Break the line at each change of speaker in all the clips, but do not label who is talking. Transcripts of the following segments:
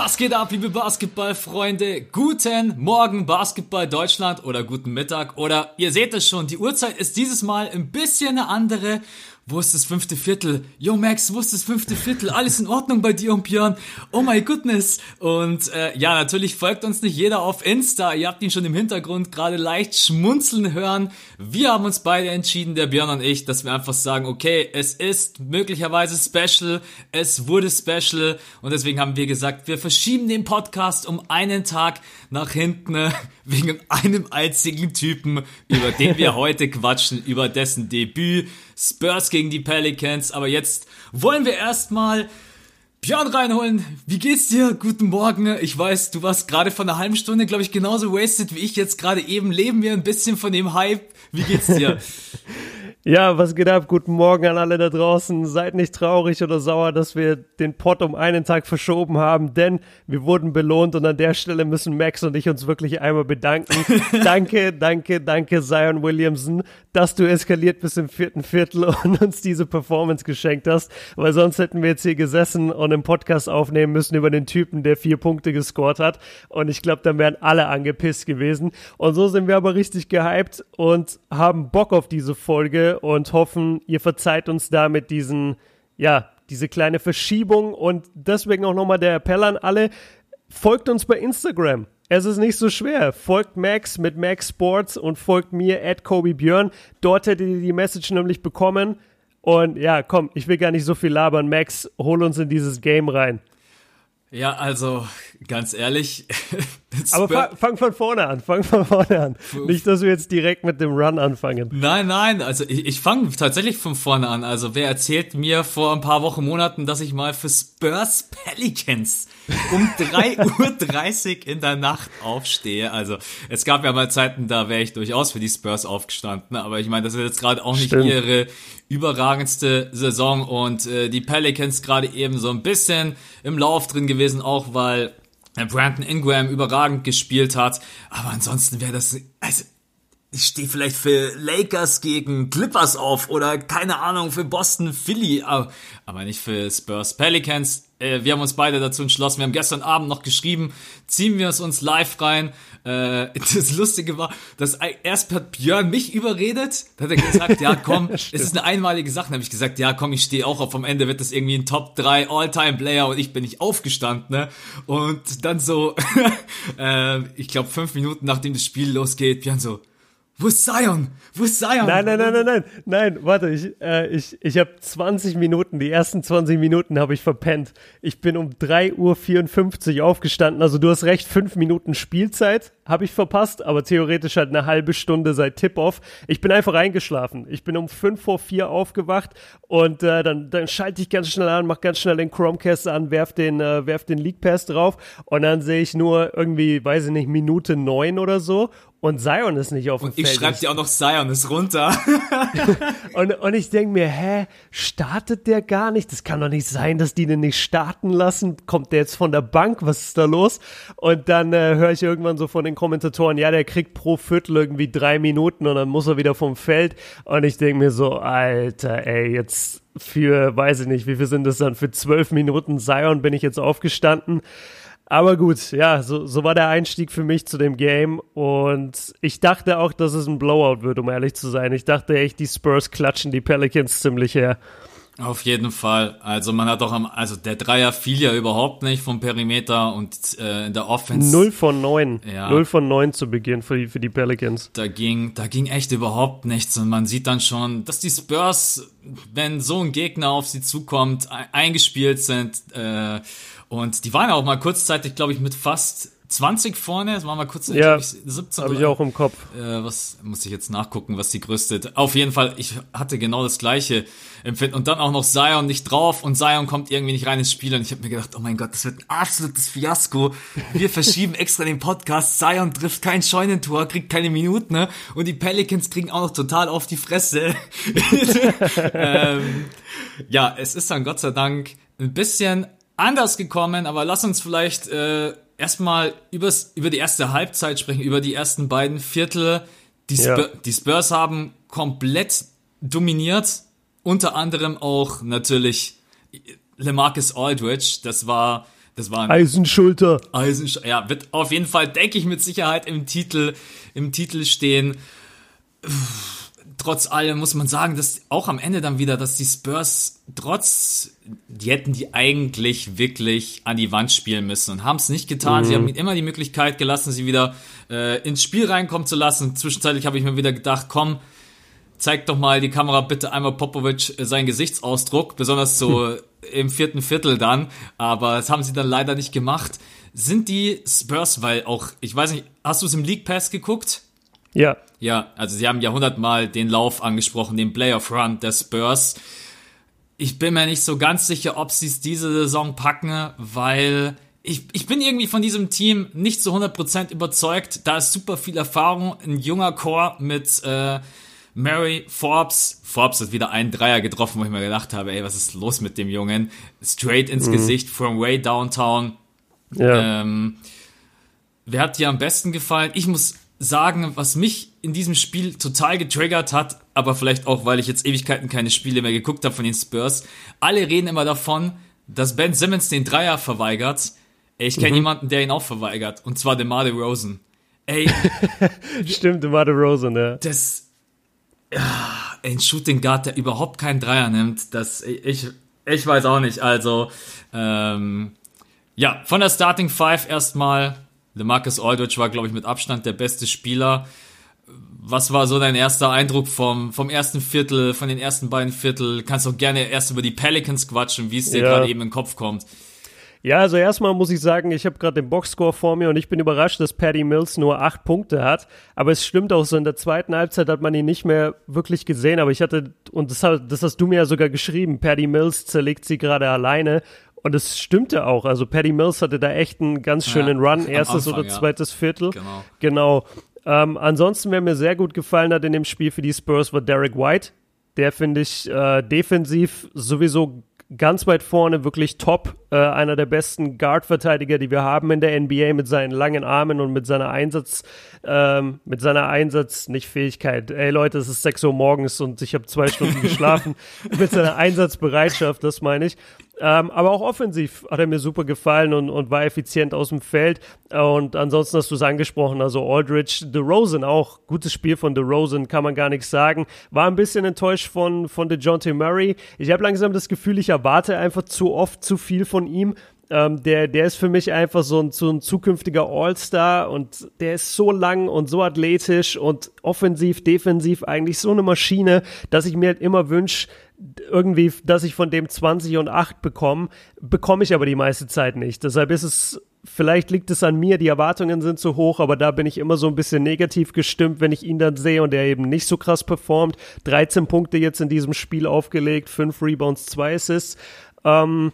Was geht ab, liebe Basketballfreunde? Guten Morgen, Basketball Deutschland oder guten Mittag oder ihr seht es schon, die Uhrzeit ist dieses Mal ein bisschen eine andere wo ist das fünfte Viertel? Yo Max, wo ist das fünfte Viertel? Alles in Ordnung bei dir und Björn? Oh my goodness. Und äh, ja, natürlich folgt uns nicht jeder auf Insta. Ihr habt ihn schon im Hintergrund gerade leicht schmunzeln hören. Wir haben uns beide entschieden, der Björn und ich, dass wir einfach sagen, okay, es ist möglicherweise special, es wurde special und deswegen haben wir gesagt, wir verschieben den Podcast um einen Tag nach hinten wegen einem einzigen Typen, über den wir heute quatschen, über dessen Debüt Spurs gegen die Pelicans. Aber jetzt wollen wir erstmal Björn reinholen. Wie geht's dir? Guten Morgen. Ich weiß, du warst gerade vor einer halben Stunde, glaube ich, genauso wasted wie ich jetzt gerade eben. Leben wir ein bisschen von dem Hype. Wie geht's dir?
Ja, was geht ab? Guten Morgen an alle da draußen. Seid nicht traurig oder sauer, dass wir den Pod um einen Tag verschoben haben, denn wir wurden belohnt und an der Stelle müssen Max und ich uns wirklich einmal bedanken. danke, danke, danke, Zion Williamson, dass du eskaliert bist im vierten Viertel und uns diese Performance geschenkt hast, weil sonst hätten wir jetzt hier gesessen und einen Podcast aufnehmen müssen über den Typen, der vier Punkte gescored hat und ich glaube, dann wären alle angepisst gewesen. Und so sind wir aber richtig gehypt und haben Bock auf diese Folge und hoffen, ihr verzeiht uns damit diesen, ja, diese kleine Verschiebung und deswegen auch nochmal der Appell an alle, folgt uns bei Instagram. Es ist nicht so schwer. Folgt Max mit Max Sports und folgt mir at Kobe Björn. Dort hättet ihr die Message nämlich bekommen. Und ja, komm, ich will gar nicht so viel labern. Max, hol uns in dieses Game rein.
Ja, also ganz ehrlich.
Aber fang, fang, von vorne an, fang von vorne an. Nicht, dass wir jetzt direkt mit dem Run anfangen.
Nein, nein, also ich, ich fange tatsächlich von vorne an. Also wer erzählt mir vor ein paar Wochen, Monaten, dass ich mal für Spurs Pelicans um 3.30 Uhr in der Nacht aufstehe? Also es gab ja mal Zeiten, da wäre ich durchaus für die Spurs aufgestanden. Aber ich meine, das ist jetzt gerade auch nicht Stimmt. ihre überragendste Saison und äh, die Pelicans gerade eben so ein bisschen im Lauf drin gewesen, auch weil Brandon Ingram überragend gespielt hat. Aber ansonsten wäre das, also ich stehe vielleicht für Lakers gegen Clippers auf oder keine Ahnung für Boston Philly, aber nicht für Spurs Pelicans. Äh, wir haben uns beide dazu entschlossen. Wir haben gestern Abend noch geschrieben, ziehen wir es uns live rein. Äh, das Lustige war, dass erst hat Björn mich überredet. Da hat er gesagt, ja komm, es ist eine einmalige Sache. Dann habe ich gesagt, ja komm, ich stehe auch auf. Am Ende wird das irgendwie ein Top 3 All-Time-Player und ich bin nicht aufgestanden. Ne? Und dann so, äh, ich glaube fünf Minuten nachdem das Spiel losgeht, Björn so, wo ist Zion? Wo ist Zion?
Nein, nein, nein, nein, nein, nein, warte, ich, äh, ich, ich habe 20 Minuten, die ersten 20 Minuten habe ich verpennt. Ich bin um 3.54 Uhr aufgestanden, also du hast recht, fünf Minuten Spielzeit habe ich verpasst, aber theoretisch halt eine halbe Stunde seit Tip-Off. Ich bin einfach eingeschlafen. Ich bin um 5 vor 4 aufgewacht und äh, dann, dann schalte ich ganz schnell an, mach ganz schnell den Chromecast an, werf den, äh, werf den League Pass drauf und dann sehe ich nur irgendwie, weiß ich nicht, Minute 9 oder so und Zion ist nicht auf dem
und Feld. Ich schreibe dir auch noch Zion ist runter.
und, und ich denke mir, hä, startet der gar nicht? Das kann doch nicht sein, dass die den nicht starten lassen. Kommt der jetzt von der Bank? Was ist da los? Und dann äh, höre ich irgendwann so von den Kommentatoren, ja, der kriegt pro Viertel irgendwie drei Minuten und dann muss er wieder vom Feld. Und ich denke mir so, Alter, ey, jetzt für, weiß ich nicht, wie viel sind das dann? Für zwölf Minuten Zion bin ich jetzt aufgestanden. Aber gut, ja, so, so war der Einstieg für mich zu dem Game und ich dachte auch, dass es ein Blowout wird, um ehrlich zu sein. Ich dachte echt, die Spurs klatschen die Pelicans ziemlich her.
Auf jeden Fall. Also man hat auch am, also der Dreier fiel ja überhaupt nicht vom Perimeter und äh, in der Offense.
Null von neun. Ja. Null von neun zu Beginn für die, für die Pelicans.
Da ging, da ging echt überhaupt nichts und man sieht dann schon, dass die Spurs, wenn so ein Gegner auf sie zukommt, eingespielt sind, äh, und die waren auch mal kurzzeitig, glaube ich, mit fast 20 vorne, das waren mal kurz
ja, 17. Habe ich auch im Kopf.
Äh, was muss ich jetzt nachgucken, was die größte. Auf jeden Fall, ich hatte genau das gleiche Empfinden. Und dann auch noch Zion nicht drauf und Zion kommt irgendwie nicht rein ins Spiel. Und ich habe mir gedacht, oh mein Gott, das wird ein absolutes Fiasko. Wir verschieben extra den Podcast. Zion trifft kein Scheunentor, kriegt keine Minuten, ne? Und die Pelicans kriegen auch noch total auf die Fresse. ähm, ja, es ist dann Gott sei Dank ein bisschen anders gekommen, aber lass uns vielleicht äh, erstmal übers, über die erste Halbzeit sprechen, über die ersten beiden Viertel. Die, Spur, ja. die Spurs haben komplett dominiert, unter anderem auch natürlich LeMarcus Aldridge. Das war Das war ein
Eisenschulter.
Eisenschulter. Ja, wird auf jeden Fall, denke ich, mit Sicherheit im Titel, im Titel stehen. Trotz allem muss man sagen, dass auch am Ende dann wieder, dass die Spurs trotz, die hätten die eigentlich wirklich an die Wand spielen müssen und haben es nicht getan. Mhm. Sie haben immer die Möglichkeit gelassen, sie wieder äh, ins Spiel reinkommen zu lassen. Zwischenzeitlich habe ich mir wieder gedacht, komm, zeig doch mal die Kamera bitte einmal Popovic äh, seinen Gesichtsausdruck, besonders so hm. im vierten Viertel dann. Aber das haben sie dann leider nicht gemacht. Sind die Spurs, weil auch, ich weiß nicht, hast du es im League Pass geguckt?
Ja.
Ja, also sie haben ja hundertmal den Lauf angesprochen, den Playoff Run der Spurs. Ich bin mir nicht so ganz sicher, ob sie es diese Saison packen, weil ich, ich bin irgendwie von diesem Team nicht zu 100% überzeugt. Da ist super viel Erfahrung, ein junger Core mit äh, Mary Forbes. Forbes hat wieder einen Dreier getroffen, wo ich mir gedacht habe, ey, was ist los mit dem Jungen? Straight ins mhm. Gesicht, from way downtown. Ja. Ähm, wer hat dir am besten gefallen? Ich muss sagen, was mich in diesem Spiel total getriggert hat, aber vielleicht auch, weil ich jetzt Ewigkeiten keine Spiele mehr geguckt habe von den Spurs. Alle reden immer davon, dass Ben Simmons den Dreier verweigert. Ey, ich kenne mhm. jemanden, der ihn auch verweigert, und zwar DeMar DeRozan. Ey.
Stimmt, DeMar DeRozan, ja.
Das, ja, ein Shooting Guard, der überhaupt keinen Dreier nimmt, das, ich, ich weiß auch nicht, also, ähm, ja, von der Starting Five erstmal Marcus Aldridge war, glaube ich, mit Abstand der beste Spieler. Was war so dein erster Eindruck vom, vom ersten Viertel, von den ersten beiden Viertel? Kannst auch gerne erst über die Pelicans quatschen, wie es dir ja. gerade eben in den Kopf kommt.
Ja, also erstmal muss ich sagen, ich habe gerade den Boxscore vor mir und ich bin überrascht, dass Paddy Mills nur acht Punkte hat. Aber es stimmt auch so, in der zweiten Halbzeit hat man ihn nicht mehr wirklich gesehen. Aber ich hatte, und das, das hast du mir ja sogar geschrieben, Paddy Mills zerlegt sie gerade alleine. Und es stimmte auch. Also Paddy Mills hatte da echt einen ganz schönen ja, Run, erstes Anfang, oder zweites ja. Viertel. Genau. genau. Ähm, ansonsten, wer mir sehr gut gefallen hat in dem Spiel für die Spurs, war Derek White. Der finde ich äh, defensiv sowieso ganz weit vorne, wirklich top. Äh, einer der besten Guard-Verteidiger, die wir haben in der NBA mit seinen langen Armen und mit seiner Einsatz, ähm, mit seiner Einsatz, nicht Fähigkeit. Ey Leute, es ist 6 Uhr morgens und ich habe zwei Stunden geschlafen. mit seiner Einsatzbereitschaft, das meine ich. Ähm, aber auch offensiv hat er mir super gefallen und, und war effizient aus dem Feld. Und ansonsten hast du es angesprochen, also Aldridge, DeRozan auch, gutes Spiel von DeRozan, kann man gar nichts sagen. War ein bisschen enttäuscht von, von DeJounte Murray. Ich habe langsam das Gefühl, ich erwarte einfach zu oft zu viel von ihm. Ähm, der, der ist für mich einfach so ein, so ein zukünftiger All-Star und der ist so lang und so athletisch und offensiv, defensiv eigentlich so eine Maschine, dass ich mir halt immer wünsche, irgendwie, dass ich von dem 20 und 8 bekomme, bekomme ich aber die meiste Zeit nicht. Deshalb ist es, vielleicht liegt es an mir, die Erwartungen sind zu hoch, aber da bin ich immer so ein bisschen negativ gestimmt, wenn ich ihn dann sehe und er eben nicht so krass performt. 13 Punkte jetzt in diesem Spiel aufgelegt, 5 Rebounds, 2 Assists. Ähm,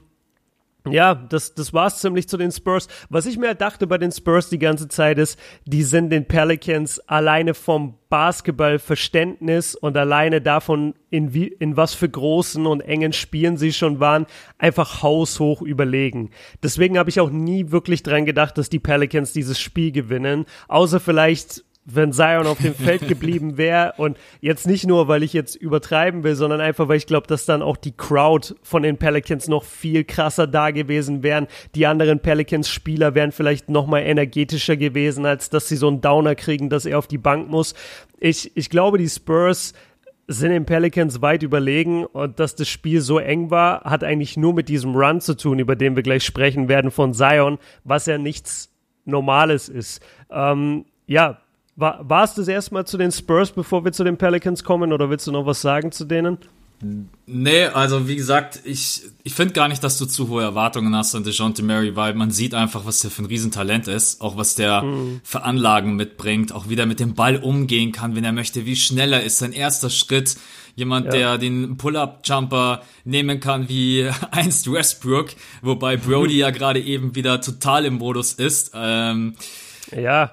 ja, das, das war's ziemlich zu den Spurs. Was ich mir halt dachte bei den Spurs die ganze Zeit ist, die sind den Pelicans alleine vom Basketballverständnis und alleine davon, in, wie, in was für großen und engen Spielen sie schon waren, einfach haushoch überlegen. Deswegen habe ich auch nie wirklich dran gedacht, dass die Pelicans dieses Spiel gewinnen, außer vielleicht wenn Zion auf dem Feld geblieben wäre und jetzt nicht nur, weil ich jetzt übertreiben will, sondern einfach, weil ich glaube, dass dann auch die Crowd von den Pelicans noch viel krasser da gewesen wären. Die anderen Pelicans-Spieler wären vielleicht noch mal energetischer gewesen, als dass sie so einen Downer kriegen, dass er auf die Bank muss. Ich, ich glaube, die Spurs sind den Pelicans weit überlegen und dass das Spiel so eng war, hat eigentlich nur mit diesem Run zu tun, über den wir gleich sprechen werden von Zion, was ja nichts Normales ist. Ähm, ja, war, war es das erstmal zu den Spurs, bevor wir zu den Pelicans kommen, oder willst du noch was sagen zu denen?
Nee, also wie gesagt, ich, ich finde gar nicht, dass du zu hohe Erwartungen hast an DeJounte Murray, weil man sieht einfach, was der für ein Riesentalent ist, auch was der mhm. für Anlagen mitbringt, auch wie der mit dem Ball umgehen kann, wenn er möchte, wie schnell er ist, sein erster Schritt, jemand, ja. der den Pull-Up-Jumper nehmen kann wie einst Westbrook, wobei Brody ja gerade eben wieder total im Modus ist. Ähm,
ja,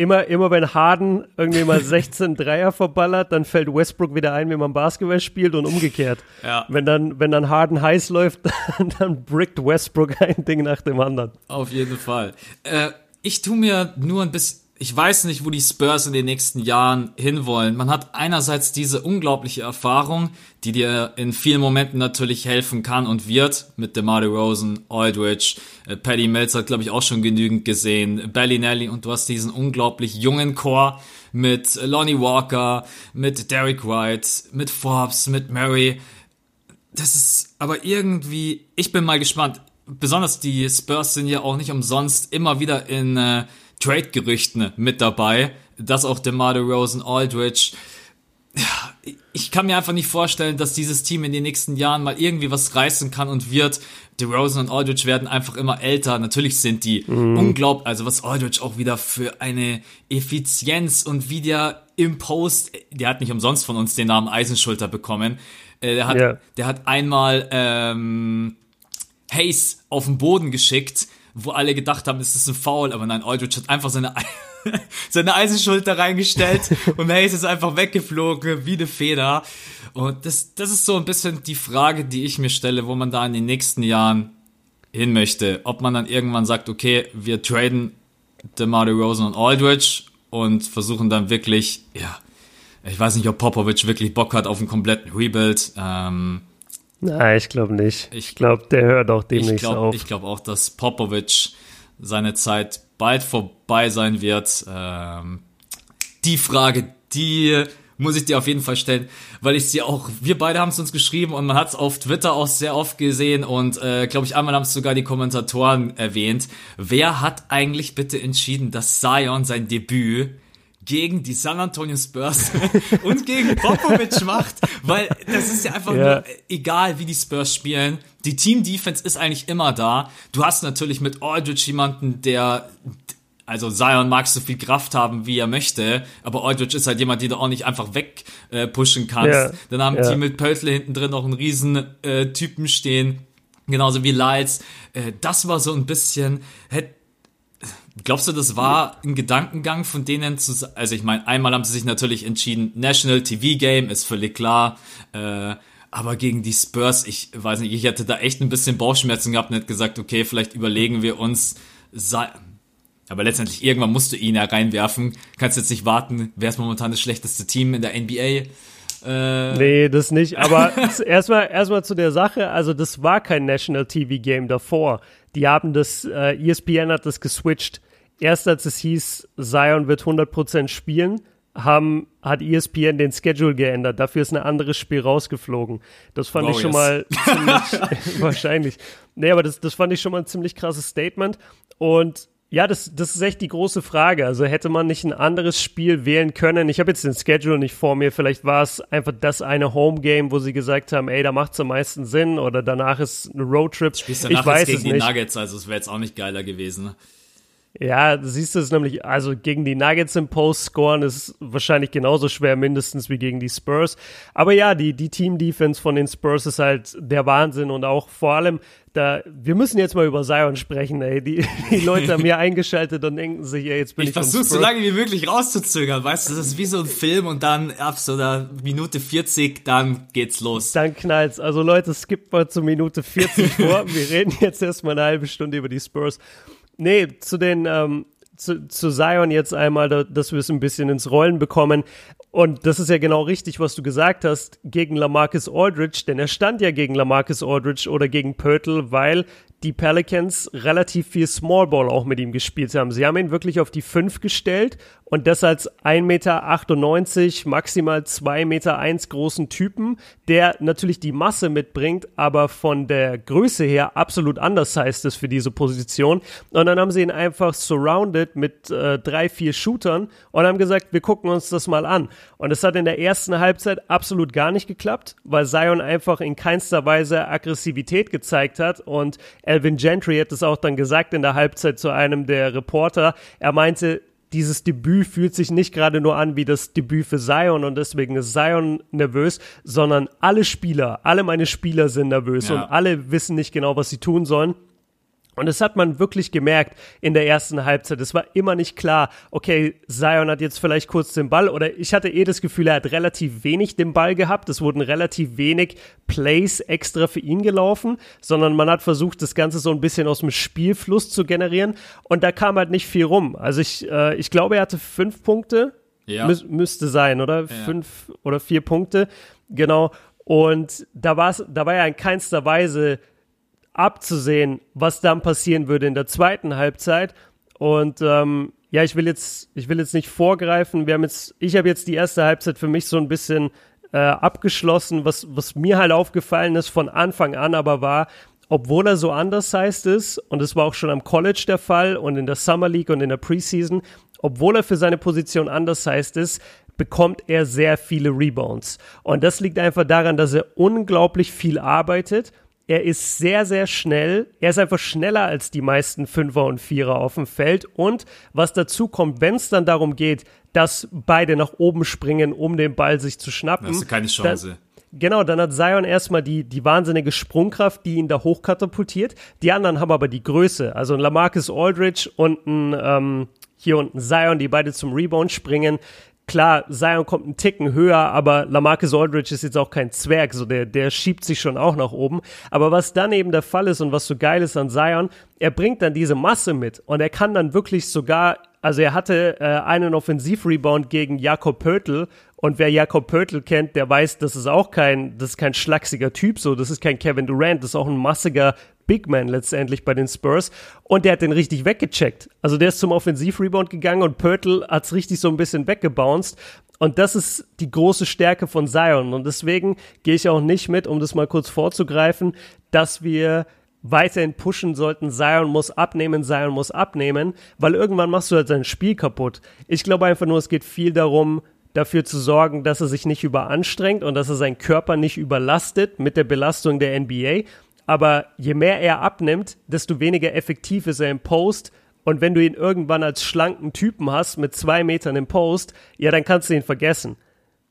immer, immer wenn Harden irgendwie mal 16 Dreier verballert, dann fällt Westbrook wieder ein, wie man Basketball spielt und umgekehrt. Ja. Wenn dann, wenn dann Harden heiß läuft, dann, dann brickt Westbrook ein Ding nach dem anderen.
Auf jeden Fall. Äh, ich tue mir nur ein bisschen, ich weiß nicht, wo die Spurs in den nächsten Jahren hinwollen. Man hat einerseits diese unglaubliche Erfahrung, die dir in vielen Momenten natürlich helfen kann und wird, mit DeMar Rosen, Aldridge, äh, Paddy Mills hat, glaube ich, auch schon genügend gesehen, Bellinelli und du hast diesen unglaublich jungen Chor mit Lonnie Walker, mit Derek White, mit Forbes, mit Murray. Das ist aber irgendwie, ich bin mal gespannt. Besonders die Spurs sind ja auch nicht umsonst immer wieder in äh, Trade-Gerüchten mit dabei, dass auch DeMar Rosen, Aldridge, ich kann mir einfach nicht vorstellen, dass dieses Team in den nächsten Jahren mal irgendwie was reißen kann und wird. DeRozan und Aldridge werden einfach immer älter. Natürlich sind die mm. unglaublich, also was Aldridge auch wieder für eine Effizienz und wie der im Post, der hat nicht umsonst von uns den Namen Eisenschulter bekommen. Äh, der hat, yeah. der hat einmal ähm, Hayes auf den Boden geschickt wo alle gedacht haben, es ist ein Foul, aber nein, Aldridge hat einfach seine, seine Eisenschulter reingestellt und Hayes ist einfach weggeflogen wie eine Feder. Und das, das ist so ein bisschen die Frage, die ich mir stelle, wo man da in den nächsten Jahren hin möchte. Ob man dann irgendwann sagt, okay, wir traden DeMar Rosen und Aldridge und versuchen dann wirklich, ja, ich weiß nicht, ob Popovic wirklich Bock hat auf einen kompletten Rebuild. Ähm,
Nein, ich glaube nicht. Ich glaube, der hört auch demnächst
glaub,
auf.
Ich glaube auch, dass Popovic seine Zeit bald vorbei sein wird. Ähm, die Frage, die muss ich dir auf jeden Fall stellen, weil ich sie auch, wir beide haben es uns geschrieben und man hat es auf Twitter auch sehr oft gesehen und äh, glaube ich einmal haben es sogar die Kommentatoren erwähnt. Wer hat eigentlich bitte entschieden, dass Zion sein Debüt gegen die San Antonio Spurs und gegen Popovic macht, weil das ist ja einfach ja. nur egal, wie die Spurs spielen. Die Team Defense ist eigentlich immer da. Du hast natürlich mit Aldridge jemanden, der also Zion mag so viel Kraft haben, wie er möchte, aber Aldridge ist halt jemand, den du auch nicht einfach wegpushen äh, kannst. Ja. Dann haben ja. die mit Pöltle hinten drin noch einen riesen äh, Typen stehen, genauso wie Lyles. Äh, das war so ein bisschen, hätte Glaubst du, das war ein Gedankengang von denen zu, also ich meine, einmal haben sie sich natürlich entschieden, National TV Game ist völlig klar, äh, aber gegen die Spurs, ich weiß nicht, ich hätte da echt ein bisschen Bauchschmerzen gehabt und hätte gesagt, okay, vielleicht überlegen wir uns, aber letztendlich irgendwann musst du ihn ja reinwerfen, kannst jetzt nicht warten, wer ist momentan das schlechteste Team in der NBA?
Äh nee, das nicht. Aber erstmal erstmal zu der Sache. Also das war kein National TV Game davor. Die haben das, äh, ESPN hat das geswitcht. Erst als es hieß, Zion wird 100% spielen, haben, hat ESPN den Schedule geändert. Dafür ist ein anderes Spiel rausgeflogen. Das fand oh, ich schon yes. mal ziemlich, wahrscheinlich. Nee, aber das, das fand ich schon mal ein ziemlich krasses Statement. Und ja, das, das ist echt die große Frage. Also hätte man nicht ein anderes Spiel wählen können? Ich habe jetzt den Schedule nicht vor mir. Vielleicht war es einfach das eine Home-Game, wo sie gesagt haben, ey, da macht es am meisten Sinn oder danach ist ein Roadtrip.
Ich weiß gegen es nicht. die Nuggets, also es wäre jetzt auch nicht geiler gewesen.
Ja, siehst du es nämlich, also gegen die Nuggets im Post scoren ist wahrscheinlich genauso schwer, mindestens wie gegen die Spurs. Aber ja, die, die Team-Defense von den Spurs ist halt der Wahnsinn und auch vor allem, da, wir müssen jetzt mal über Zion sprechen, ey. Die, die Leute haben hier eingeschaltet und denken sich, ey, jetzt bin ich.
Ich versuche so lange wie möglich rauszuzögern, weißt du, das ist wie so ein Film und dann ab so einer Minute 40, dann geht's los.
Dann knallt's. Also Leute, skippt mal zur Minute 40 vor. Wir reden jetzt erstmal eine halbe Stunde über die Spurs. Nee, zu den, ähm, zu, zu Zion jetzt einmal, da, dass wir es ein bisschen ins Rollen bekommen. Und das ist ja genau richtig, was du gesagt hast, gegen Lamarcus Aldridge, denn er stand ja gegen Lamarcus Aldridge oder gegen Pörtl, weil die Pelicans relativ viel Small Ball auch mit ihm gespielt haben. Sie haben ihn wirklich auf die 5 gestellt und das als 1,98 Meter, maximal 2 Meter großen Typen, der natürlich die Masse mitbringt, aber von der Größe her absolut anders heißt es für diese Position. Und dann haben sie ihn einfach surrounded mit äh, drei, vier Shootern und haben gesagt, wir gucken uns das mal an. Und es hat in der ersten Halbzeit absolut gar nicht geklappt, weil Zion einfach in keinster Weise Aggressivität gezeigt hat und Alvin Gentry hat es auch dann gesagt in der Halbzeit zu einem der Reporter. Er meinte, dieses Debüt fühlt sich nicht gerade nur an wie das Debüt für Zion und deswegen ist Zion nervös, sondern alle Spieler, alle meine Spieler sind nervös ja. und alle wissen nicht genau, was sie tun sollen. Und das hat man wirklich gemerkt in der ersten Halbzeit. Es war immer nicht klar, okay, Zion hat jetzt vielleicht kurz den Ball oder ich hatte eh das Gefühl, er hat relativ wenig den Ball gehabt. Es wurden relativ wenig Plays extra für ihn gelaufen, sondern man hat versucht, das Ganze so ein bisschen aus dem Spielfluss zu generieren und da kam halt nicht viel rum. Also ich, äh, ich glaube, er hatte fünf Punkte. Ja. Mü müsste sein, oder? Ja. Fünf oder vier Punkte. Genau. Und da, war's, da war ja in keinster Weise abzusehen, was dann passieren würde in der zweiten Halbzeit. Und ähm, ja, ich will jetzt, ich will jetzt nicht vorgreifen. Wir haben jetzt, ich habe jetzt die erste Halbzeit für mich so ein bisschen äh, abgeschlossen. Was, was mir halt aufgefallen ist von Anfang an, aber war, obwohl er so undersized ist, und es war auch schon am College der Fall und in der Summer League und in der Preseason, obwohl er für seine Position undersized ist, bekommt er sehr viele Rebounds. Und das liegt einfach daran, dass er unglaublich viel arbeitet er ist sehr, sehr schnell. Er ist einfach schneller als die meisten Fünfer und Vierer auf dem Feld. Und was dazu kommt, wenn es dann darum geht, dass beide nach oben springen, um den Ball sich zu schnappen.
Hast du keine Chance.
Genau, dann hat Zion erstmal die, die wahnsinnige Sprungkraft, die ihn da hochkatapultiert. Die anderen haben aber die Größe. Also ein Lamarcus Aldridge und ein, ähm, hier unten Zion, die beide zum Rebound springen. Klar, Zion kommt einen Ticken höher, aber Lamarcus Aldridge ist jetzt auch kein Zwerg, so der, der schiebt sich schon auch nach oben. Aber was dann eben der Fall ist und was so geil ist an Zion, er bringt dann diese Masse mit und er kann dann wirklich sogar, also er hatte äh, einen Offensivrebound gegen Jakob Pöttl und wer Jakob Pöttl kennt, der weiß, das ist auch kein, das ist kein schlachsiger Typ so, das ist kein Kevin Durant, das ist auch ein massiger Big Man letztendlich bei den Spurs und der hat den richtig weggecheckt. Also der ist zum Offensivrebound gegangen und Pörtl hat es richtig so ein bisschen weggebounced und das ist die große Stärke von Zion und deswegen gehe ich auch nicht mit, um das mal kurz vorzugreifen, dass wir weiterhin pushen sollten, Zion muss abnehmen, Zion muss abnehmen, weil irgendwann machst du halt sein Spiel kaputt. Ich glaube einfach nur, es geht viel darum, dafür zu sorgen, dass er sich nicht überanstrengt und dass er seinen Körper nicht überlastet mit der Belastung der NBA aber je mehr er abnimmt, desto weniger effektiv ist er im Post. Und wenn du ihn irgendwann als schlanken Typen hast mit zwei Metern im Post, ja, dann kannst du ihn vergessen.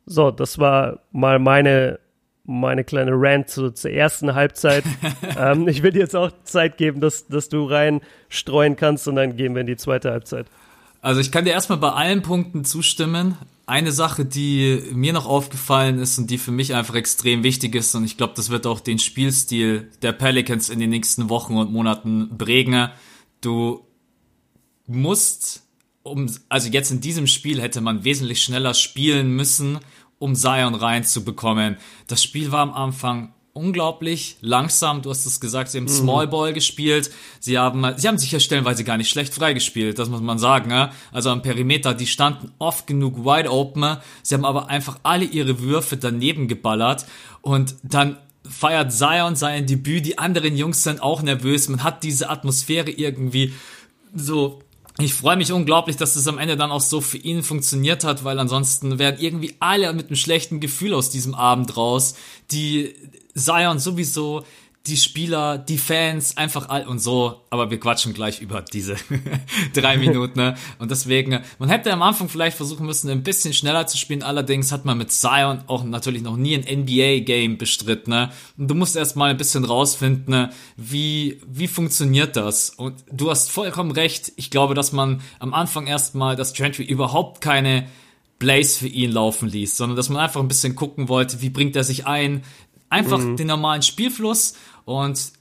So, das war mal meine, meine kleine Rant zu, zur ersten Halbzeit. ähm, ich will dir jetzt auch Zeit geben, dass, dass du reinstreuen kannst und dann gehen wir in die zweite Halbzeit.
Also ich kann dir erstmal bei allen Punkten zustimmen. Eine Sache, die mir noch aufgefallen ist und die für mich einfach extrem wichtig ist, und ich glaube, das wird auch den Spielstil der Pelicans in den nächsten Wochen und Monaten prägen. Du musst, um, also jetzt in diesem Spiel hätte man wesentlich schneller spielen müssen, um Zion reinzubekommen. Das Spiel war am Anfang unglaublich langsam. Du hast es gesagt, sie haben mhm. Small Ball gespielt. Sie haben, sie haben sich ja stellenweise gar nicht schlecht freigespielt, das muss man sagen. Ja? Also am Perimeter, die standen oft genug wide open. Sie haben aber einfach alle ihre Würfe daneben geballert und dann feiert Zion sein Debüt. Die anderen Jungs sind auch nervös. Man hat diese Atmosphäre irgendwie so ich freue mich unglaublich, dass das am Ende dann auch so für ihn funktioniert hat, weil ansonsten wären irgendwie alle mit einem schlechten Gefühl aus diesem Abend raus. Die Zion sowieso, die Spieler, die Fans, einfach all und so, aber wir quatschen gleich über diese drei Minuten. Ne? Und deswegen, man hätte am Anfang vielleicht versuchen müssen, ein bisschen schneller zu spielen. Allerdings hat man mit Zion auch natürlich noch nie ein NBA-Game bestritten. Ne? Und du musst erst mal ein bisschen rausfinden, ne? wie, wie funktioniert das? Und du hast vollkommen recht. Ich glaube, dass man am Anfang erstmal, dass Gentry überhaupt keine Blaze für ihn laufen ließ, sondern dass man einfach ein bisschen gucken wollte, wie bringt er sich ein, Einfach mhm. den normalen Spielfluss und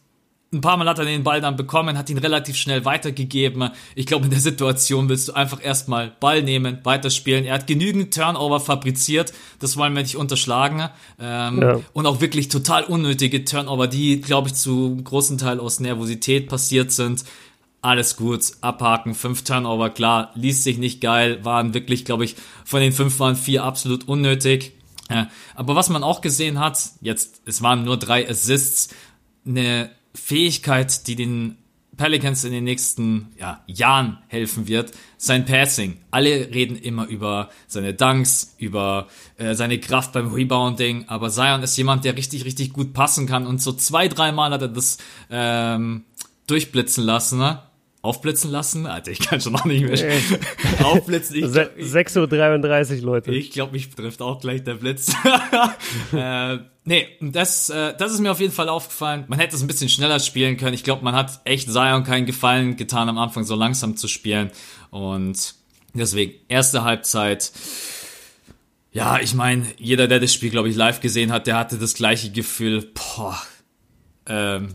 ein paar Mal hat er den Ball dann bekommen, hat ihn relativ schnell weitergegeben. Ich glaube, in der Situation willst du einfach erstmal Ball nehmen, weiterspielen. Er hat genügend Turnover fabriziert, das wollen wir nicht unterschlagen. Ähm, ja. Und auch wirklich total unnötige Turnover, die, glaube ich, zu großen Teil aus Nervosität passiert sind. Alles gut, abhaken, fünf Turnover, klar, liest sich nicht geil, waren wirklich, glaube ich, von den fünf waren vier absolut unnötig. Aber was man auch gesehen hat, jetzt, es waren nur drei Assists, eine Fähigkeit, die den Pelicans in den nächsten ja, Jahren helfen wird, sein Passing. Alle reden immer über seine Dunks, über äh, seine Kraft beim Rebounding, aber Zion ist jemand, der richtig, richtig gut passen kann und so zwei, dreimal hat er das ähm, durchblitzen lassen. Ne? aufblitzen lassen. Alter, ich kann schon noch nicht mehr aufblitzen. Ich,
6.33 Uhr, Leute.
Ich glaube, mich trifft auch gleich der Blitz. äh, nee, das, äh, das ist mir auf jeden Fall aufgefallen. Man hätte es ein bisschen schneller spielen können. Ich glaube, man hat echt Zion keinen Gefallen getan, am Anfang so langsam zu spielen. Und deswegen, erste Halbzeit. Ja, ich meine, jeder, der das Spiel, glaube ich, live gesehen hat, der hatte das gleiche Gefühl. Boah, ähm,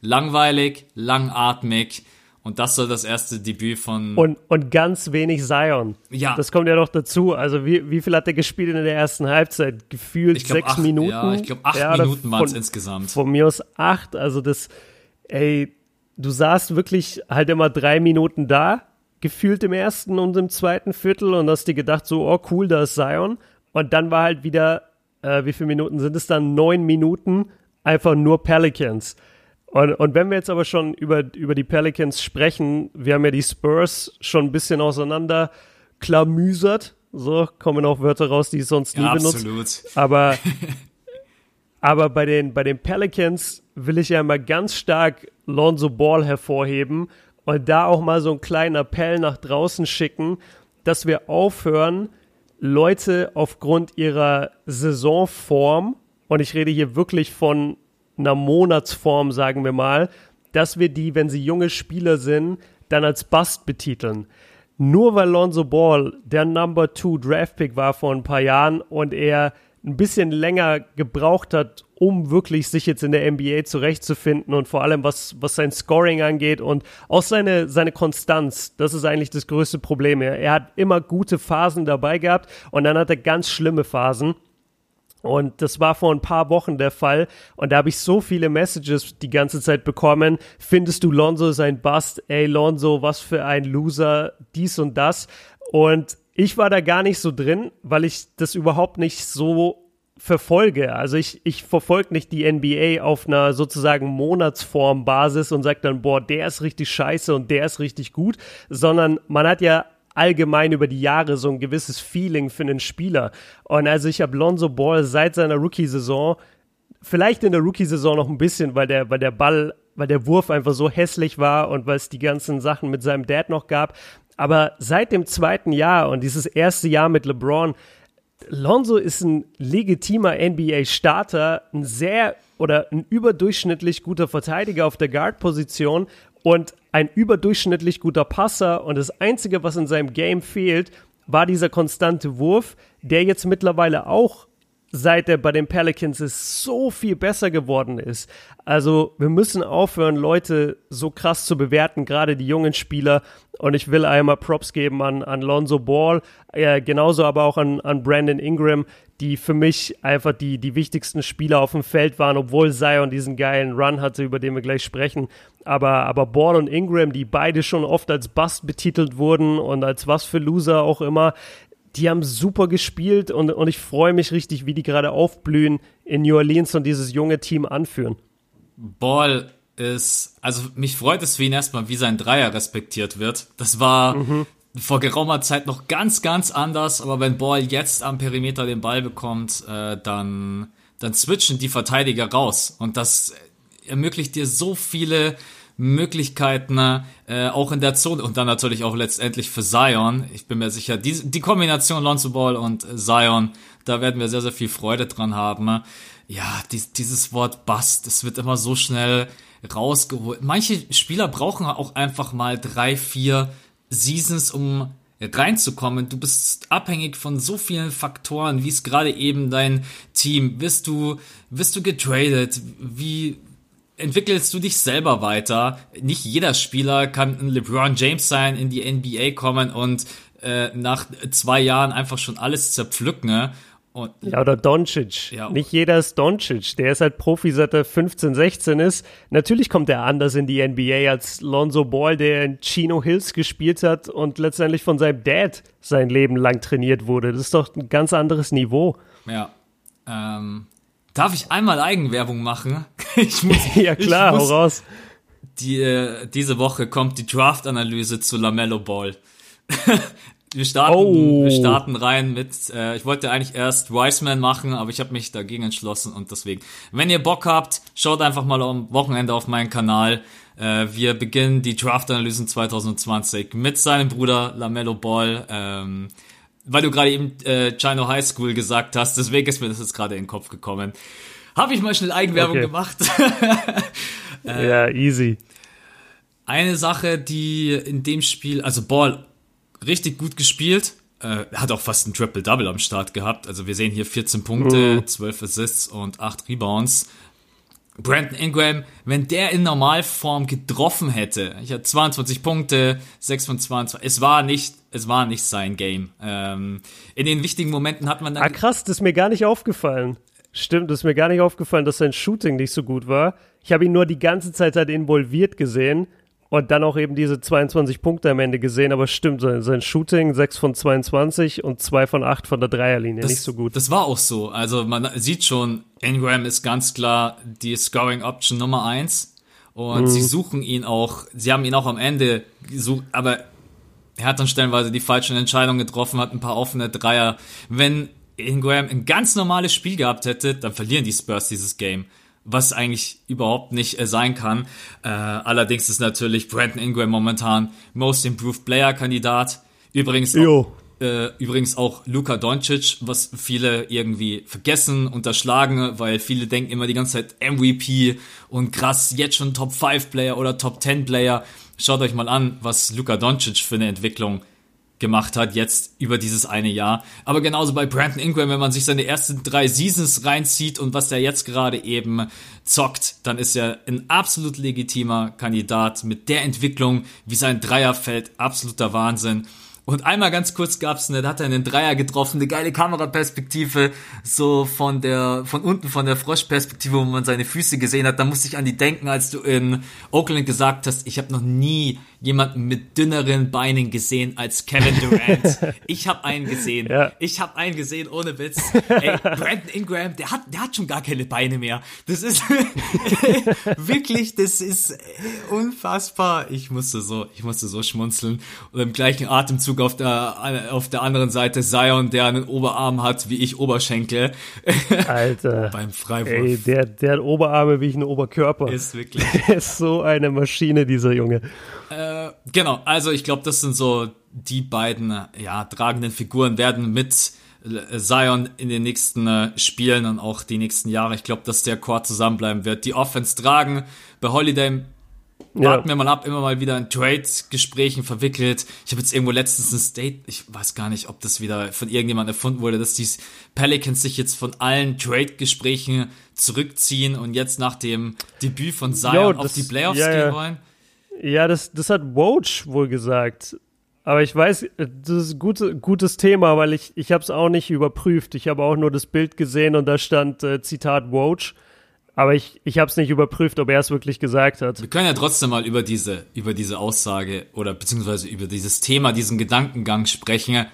langweilig, langatmig und das soll das erste Debüt von.
Und, und ganz wenig Zion.
Ja.
Das kommt ja noch dazu. Also, wie, wie viel hat er gespielt in der ersten Halbzeit? Gefühlt
glaub,
sechs
acht,
Minuten.
Ja, ich glaube, acht ja, Minuten waren es insgesamt.
Von mir aus acht. Also, das, ey, du saßt wirklich halt immer drei Minuten da, gefühlt im ersten und im zweiten Viertel und hast dir gedacht, so, oh cool, da ist Zion. Und dann war halt wieder, äh, wie viele Minuten sind es dann? Neun Minuten, einfach nur Pelicans. Und, und wenn wir jetzt aber schon über, über die Pelicans sprechen, wir haben ja die Spurs schon ein bisschen auseinander klamüsert. So kommen auch Wörter raus, die ich sonst nie ja, benutzt. Absolut. Aber, aber bei den, bei den Pelicans will ich ja mal ganz stark Lonzo Ball hervorheben und da auch mal so einen kleinen Appell nach draußen schicken, dass wir aufhören, Leute aufgrund ihrer Saisonform, und ich rede hier wirklich von einer Monatsform, sagen wir mal, dass wir die, wenn sie junge Spieler sind, dann als Bust betiteln. Nur weil Lonzo Ball der Number Two Draftpick war vor ein paar Jahren und er ein bisschen länger gebraucht hat, um wirklich sich jetzt in der NBA zurechtzufinden und vor allem was, was sein Scoring angeht und auch seine, seine Konstanz. Das ist eigentlich das größte Problem. Er hat immer gute Phasen dabei gehabt und dann hat er ganz schlimme Phasen. Und das war vor ein paar Wochen der Fall. Und da habe ich so viele Messages die ganze Zeit bekommen. Findest du Lonzo ist ein Bust? Ey, Lonzo, was für ein Loser, dies und das. Und ich war da gar nicht so drin, weil ich das überhaupt nicht so verfolge. Also ich, ich verfolge nicht die NBA auf einer sozusagen Monatsformbasis und sage dann, boah, der ist richtig scheiße und der ist richtig gut, sondern man hat ja allgemein über die Jahre so ein gewisses Feeling für einen Spieler. Und also ich habe Lonzo Ball seit seiner Rookie-Saison, vielleicht in der Rookie-Saison noch ein bisschen, weil der, weil der Ball, weil der Wurf einfach so hässlich war und weil es die ganzen Sachen mit seinem Dad noch gab. Aber seit dem zweiten Jahr und dieses erste Jahr mit LeBron, Lonzo ist ein legitimer NBA-Starter, ein sehr oder ein überdurchschnittlich guter Verteidiger auf der Guard-Position und ein überdurchschnittlich guter Passer und das Einzige, was in seinem Game fehlt, war dieser konstante Wurf, der jetzt mittlerweile auch seit er bei den Pelicans ist, so viel besser geworden ist. Also wir müssen aufhören, Leute so krass zu bewerten, gerade die jungen Spieler. Und ich will einmal Props geben an, an Lonzo Ball, äh, genauso aber auch an, an Brandon Ingram, die für mich einfach die, die wichtigsten Spieler auf dem Feld waren, obwohl Zion diesen geilen Run hatte, über den wir gleich sprechen. Aber, aber Ball und Ingram, die beide schon oft als Bust betitelt wurden und als was für Loser auch immer, die haben super gespielt und, und ich freue mich richtig, wie die gerade aufblühen in New Orleans und dieses junge Team anführen.
Ball ist, also mich freut es für ihn erstmal, wie sein Dreier respektiert wird. Das war mhm. Vor geraumer Zeit noch ganz, ganz anders, aber wenn Ball jetzt am Perimeter den Ball bekommt, äh, dann, dann switchen die Verteidiger raus und das ermöglicht dir so viele Möglichkeiten, äh, auch in der Zone und dann natürlich auch letztendlich für Zion. Ich bin mir sicher, die, die Kombination Lonzo Ball und Zion, da werden wir sehr, sehr viel Freude dran haben. Ja, die, dieses Wort Bust, das wird immer so schnell rausgeholt. Manche Spieler brauchen auch einfach mal drei, vier Seasons, um reinzukommen. Du bist abhängig von so vielen Faktoren, wie es gerade eben dein Team, wirst du, wirst du getradet, wie entwickelst du dich selber weiter. Nicht jeder Spieler kann ein LeBron James sein, in die NBA kommen und äh, nach zwei Jahren einfach schon alles zerpflücken. Ne? Und,
ja, oder Doncic. Ja. Nicht jeder ist Doncic. Der ist halt Profi, seit er 15, 16 ist. Natürlich kommt er anders in die NBA als Lonzo Ball, der in Chino Hills gespielt hat und letztendlich von seinem Dad sein Leben lang trainiert wurde. Das ist doch ein ganz anderes Niveau.
Ja. Ähm, Darf ich einmal Eigenwerbung machen? Ich
muss, ja klar, muss, hau raus.
Die, äh, diese Woche kommt die Draft-Analyse zu LaMelo Ball. Wir starten, oh. wir starten rein mit, äh, ich wollte eigentlich erst Wiseman machen, aber ich habe mich dagegen entschlossen und deswegen, wenn ihr Bock habt, schaut einfach mal am Wochenende auf meinen Kanal. Äh, wir beginnen die Draft-Analysen 2020 mit seinem Bruder Lamello Ball. Ähm, weil du gerade eben äh, Chino High School gesagt hast, deswegen ist mir das jetzt gerade in den Kopf gekommen. Habe ich mal schnell Eigenwerbung okay. gemacht.
äh, ja, easy.
Eine Sache, die in dem Spiel, also Ball richtig gut gespielt. Äh, hat auch fast ein Triple-Double am Start gehabt. Also wir sehen hier 14 Punkte, 12 Assists und 8 Rebounds. Brandon Ingram, wenn der in Normalform getroffen hätte, ich hatte 22 Punkte, 6 von 22, es war nicht, es war nicht sein Game. Ähm, in den wichtigen Momenten hat man
dann. Ah, krass, das ist mir gar nicht aufgefallen. Stimmt, das ist mir gar nicht aufgefallen, dass sein Shooting nicht so gut war. Ich habe ihn nur die ganze Zeit halt involviert gesehen und dann auch eben diese 22 Punkte am Ende gesehen, aber stimmt, sein, sein Shooting 6 von 22 und 2 von 8 von der Dreierlinie,
das,
nicht so gut.
Das war auch so. Also man sieht schon, Ingram ist ganz klar die Scoring Option Nummer 1 und mhm. sie suchen ihn auch, sie haben ihn auch am Ende gesucht, aber er hat dann stellenweise die falschen Entscheidungen getroffen, hat ein paar offene Dreier. Wenn Ingram ein ganz normales Spiel gehabt hätte, dann verlieren die Spurs dieses Game was eigentlich überhaupt nicht äh, sein kann. Äh, allerdings ist natürlich Brandon Ingram momentan Most Improved Player Kandidat. Übrigens auch, äh, übrigens auch Luka Doncic, was viele irgendwie vergessen, unterschlagen, weil viele denken immer die ganze Zeit MVP und krass, jetzt schon Top 5 Player oder Top 10 Player. Schaut euch mal an, was Luka Doncic für eine Entwicklung gemacht hat, jetzt über dieses eine Jahr. Aber genauso bei Brandon Ingram, wenn man sich seine ersten drei Seasons reinzieht und was er jetzt gerade eben zockt, dann ist er ein absolut legitimer Kandidat mit der Entwicklung, wie sein Dreier fällt, absoluter Wahnsinn. Und einmal ganz kurz gab's eine, da hat er einen Dreier getroffen, eine geile Kameraperspektive, so von der, von unten von der Froschperspektive, wo man seine Füße gesehen hat. Da musste ich an die denken, als du in Oakland gesagt hast, ich habe noch nie jemanden mit dünneren Beinen gesehen als Kevin Durant. ich habe einen gesehen. Ja. Ich habe einen gesehen, ohne Witz. Ey, Brandon Ingram, der hat, der hat schon gar keine Beine mehr. Das ist wirklich, das ist unfassbar. Ich musste so, ich musste so schmunzeln. Und im gleichen Atemzug auf der, auf der anderen Seite Zion, der einen Oberarm hat, wie ich Oberschenkel.
Alter.
Beim Freiwurf.
Ey, der, der hat Oberarme wie ich einen Oberkörper.
Ist wirklich.
Der ist so eine Maschine, dieser Junge.
Äh, genau, also ich glaube, das sind so die beiden ja, tragenden Figuren werden mit Zion in den nächsten äh, Spielen und auch die nächsten Jahre. Ich glaube, dass der Chor zusammenbleiben wird. Die Offense tragen. Bei Holiday warten ja. wir mal ab, immer mal wieder in Trade-Gesprächen verwickelt. Ich habe jetzt irgendwo letztens ein State, ich weiß gar nicht, ob das wieder von irgendjemandem erfunden wurde, dass die Pelicans sich jetzt von allen Trade-Gesprächen zurückziehen und jetzt nach dem Debüt von Zion Yo, das, auf die Playoffs ja, gehen wollen.
Ja, das, das hat Woj wohl gesagt. Aber ich weiß, das ist ein gute, gutes Thema, weil ich, ich habe es auch nicht überprüft. Ich habe auch nur das Bild gesehen und da stand äh, Zitat Woj. Aber ich, ich habe es nicht überprüft, ob er es wirklich gesagt hat.
Wir können ja trotzdem mal über diese, über diese Aussage oder beziehungsweise über dieses Thema, diesen Gedankengang sprechen.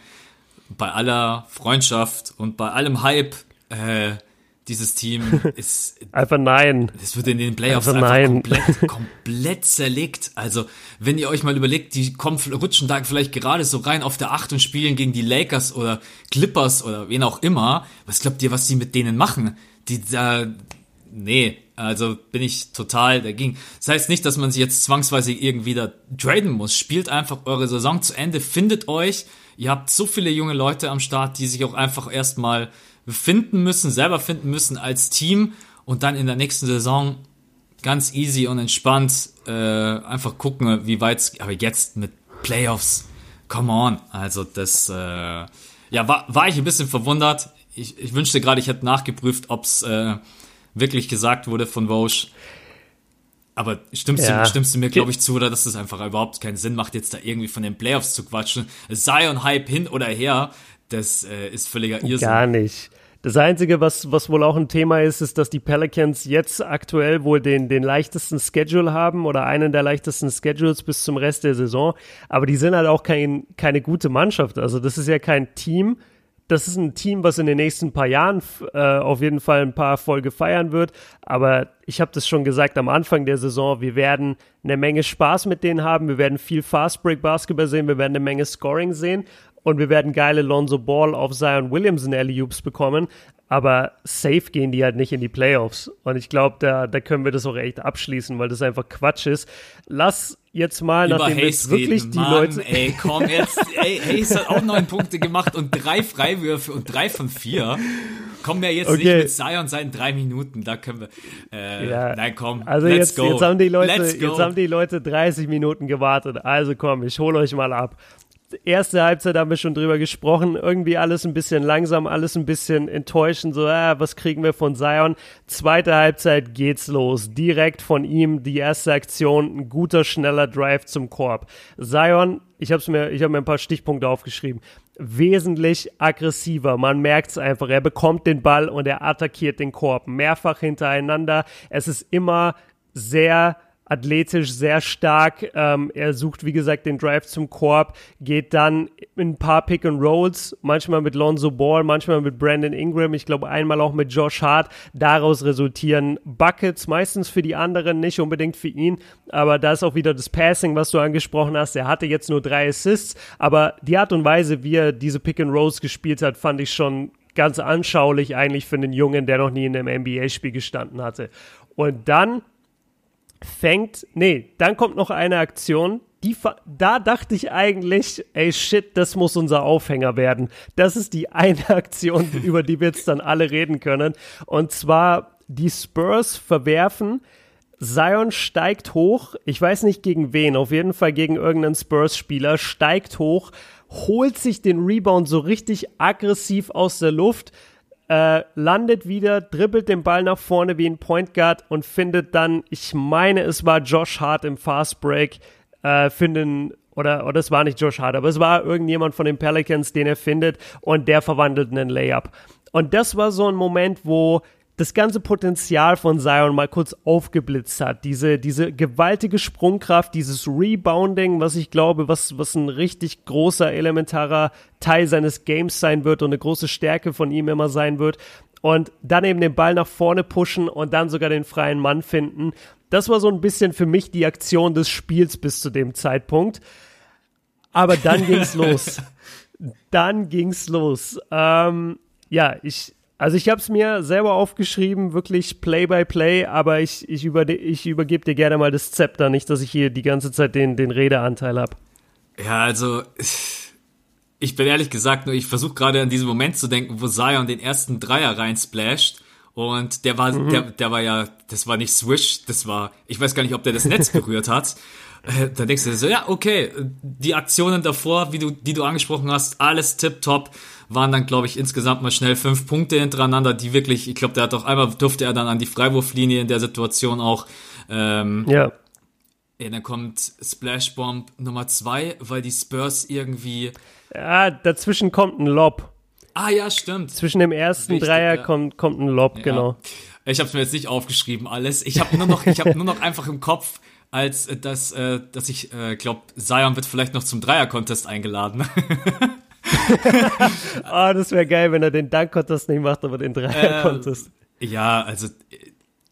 Bei aller Freundschaft und bei allem Hype äh, dieses Team ist
einfach nein.
Es wird in den Playoffs einfach, einfach komplett, komplett zerlegt. Also, wenn ihr euch mal überlegt, die kommen, rutschen da vielleicht gerade so rein auf der Acht und spielen gegen die Lakers oder Clippers oder wen auch immer. Was glaubt ihr, was die mit denen machen? Die da, nee, also bin ich total dagegen. Das heißt nicht, dass man sich jetzt zwangsweise irgendwie da traden muss. Spielt einfach eure Saison zu Ende, findet euch. Ihr habt so viele junge Leute am Start, die sich auch einfach erstmal finden müssen, selber finden müssen als Team und dann in der nächsten Saison ganz easy und entspannt äh, einfach gucken, wie weit aber jetzt mit Playoffs, come on, also das, äh, ja, war, war ich ein bisschen verwundert. Ich, ich wünschte gerade, ich hätte nachgeprüft, ob es äh, wirklich gesagt wurde von Vosch. Aber stimmst, ja. du, stimmst du mir, glaube ich, zu, oder dass es einfach überhaupt keinen Sinn macht, jetzt da irgendwie von den Playoffs zu quatschen? Zion Hype hin oder her, das äh, ist völliger Irrsinn.
Gar nicht. Das Einzige, was, was wohl auch ein Thema ist, ist, dass die Pelicans jetzt aktuell wohl den, den leichtesten Schedule haben oder einen der leichtesten Schedules bis zum Rest der Saison. Aber die sind halt auch kein, keine gute Mannschaft. Also das ist ja kein Team. Das ist ein Team, was in den nächsten paar Jahren äh, auf jeden Fall ein paar Erfolge feiern wird. Aber ich habe das schon gesagt am Anfang der Saison, wir werden eine Menge Spaß mit denen haben. Wir werden viel Fast Break Basketball sehen. Wir werden eine Menge Scoring sehen. Und wir werden geile Lonzo Ball auf Zion Williamson Alley-Oops bekommen, aber safe gehen die halt nicht in die Playoffs. Und ich glaube, da, da können wir das auch echt abschließen, weil das einfach Quatsch ist. Lass jetzt mal,
Über
nachdem
Hayes
jetzt wirklich
reden.
die
Mann,
Leute.
Ey, komm jetzt. Ey, Hayes hat auch neun Punkte gemacht und drei Freiwürfe und drei von vier. Kommen wir jetzt
Okay.
nicht mit Zion seinen drei Minuten. Da können wir. Äh,
Ja,
nein, komm.
Also
let's
jetzt,
go.
jetzt haben die Leute, jetzt haben die Leute 30 Minuten gewartet. Also komm, ich hole euch mal ab. Erste Halbzeit haben wir schon drüber gesprochen. Irgendwie alles ein bisschen langsam, alles ein bisschen enttäuschend. So, ah, was kriegen wir von Zion? Zweite Halbzeit geht's los. Direkt von ihm die erste Aktion, ein guter, schneller Drive zum Korb. Zion, ich habe mir, habe mir ein paar Stichpunkte aufgeschrieben. Wesentlich aggressiver. Man merkt's einfach. Er bekommt den Ball und er attackiert den Korb mehrfach hintereinander. Es ist immer sehr athletisch, sehr stark. Ähm, er sucht, wie gesagt, den Drive zum Korb, geht dann in ein paar Pick and Rolls, manchmal mit Lonzo Ball, manchmal mit Brandon Ingram, ich glaube einmal auch mit Josh Hart. Daraus resultieren Buckets, meistens für die anderen, nicht unbedingt für ihn. Aber da ist auch wieder das Passing, was du angesprochen hast. Er hatte jetzt nur drei Assists, aber die Art und Weise, wie er diese Pick and Rolls gespielt hat, fand ich schon ganz anschaulich eigentlich für einen Jungen, der noch nie in einem NBA-Spiel gestanden hatte. Und dann fängt, nee, dann kommt noch eine Aktion, die, da dachte ich eigentlich, ey shit, das muss unser Aufhänger werden. Das ist die eine Aktion, über die wir jetzt dann alle reden können. Und zwar, die Spurs verwerfen, Zion steigt hoch, ich weiß nicht gegen wen, auf jeden Fall gegen irgendeinen Spurs-Spieler, steigt hoch, holt sich den Rebound so richtig aggressiv aus der Luft, äh, landet wieder, dribbelt den Ball nach vorne wie ein Point Guard und findet dann, ich meine, es war Josh Hart im Fast Break, äh, finden, oder, oder es war nicht Josh Hart, aber es war irgendjemand von den Pelicans, den er findet und der verwandelt einen Layup. Und das war so ein Moment, wo das ganze Potenzial von Zion mal kurz aufgeblitzt hat. Diese, diese gewaltige Sprungkraft, dieses Rebounding, was ich glaube, was, was ein richtig großer, elementarer Teil seines Games sein wird und eine große Stärke von ihm immer sein wird. Und dann eben den Ball nach vorne pushen und dann sogar den freien Mann finden. Das war so ein bisschen für mich die Aktion des Spiels bis zu dem Zeitpunkt. Aber dann ging's los. Dann ging's los. Ähm, ja, ich, also ich habe es mir selber aufgeschrieben, wirklich Play by Play, aber ich, ich, über, ich übergebe dir gerne mal das Zepter, nicht, dass ich hier die ganze Zeit den, den Redeanteil habe.
Ja, also ich bin ehrlich gesagt nur, ich versuche gerade an diesen Moment zu denken, wo Zion den ersten Dreier reinsplasht und der war, der, der war ja, das war nicht Swish, das war, ich weiß gar nicht, ob der das Netz berührt hat. Äh, Da denkst du dir so, ja, okay, die Aktionen davor, wie du, die du angesprochen hast, alles tipptopp, waren dann, glaube ich, insgesamt mal schnell fünf Punkte hintereinander, die wirklich, ich glaube, der hat auch einmal durfte er dann an die Freiwurflinie in der Situation auch. Ähm,
Ja.
ja, dann kommt Splash Bomb Nummer zwei, weil die Spurs irgendwie.
ja, dazwischen kommt ein Lob.
Ah ja, stimmt.
Zwischen dem ersten
Richtig,
Dreier
ja.
kommt, kommt ein Lob, genau.
Ja. Ich habe mir jetzt nicht aufgeschrieben alles. Ich habe nur noch, ich habe nur noch einfach im Kopf, als äh, dass, äh, dass ich äh, glaube, Zion wird vielleicht noch zum Dreier-Contest eingeladen.
Ah, das wäre geil, wenn er den Dank-Contest nicht macht, aber den Dreier-Contest.
ja, also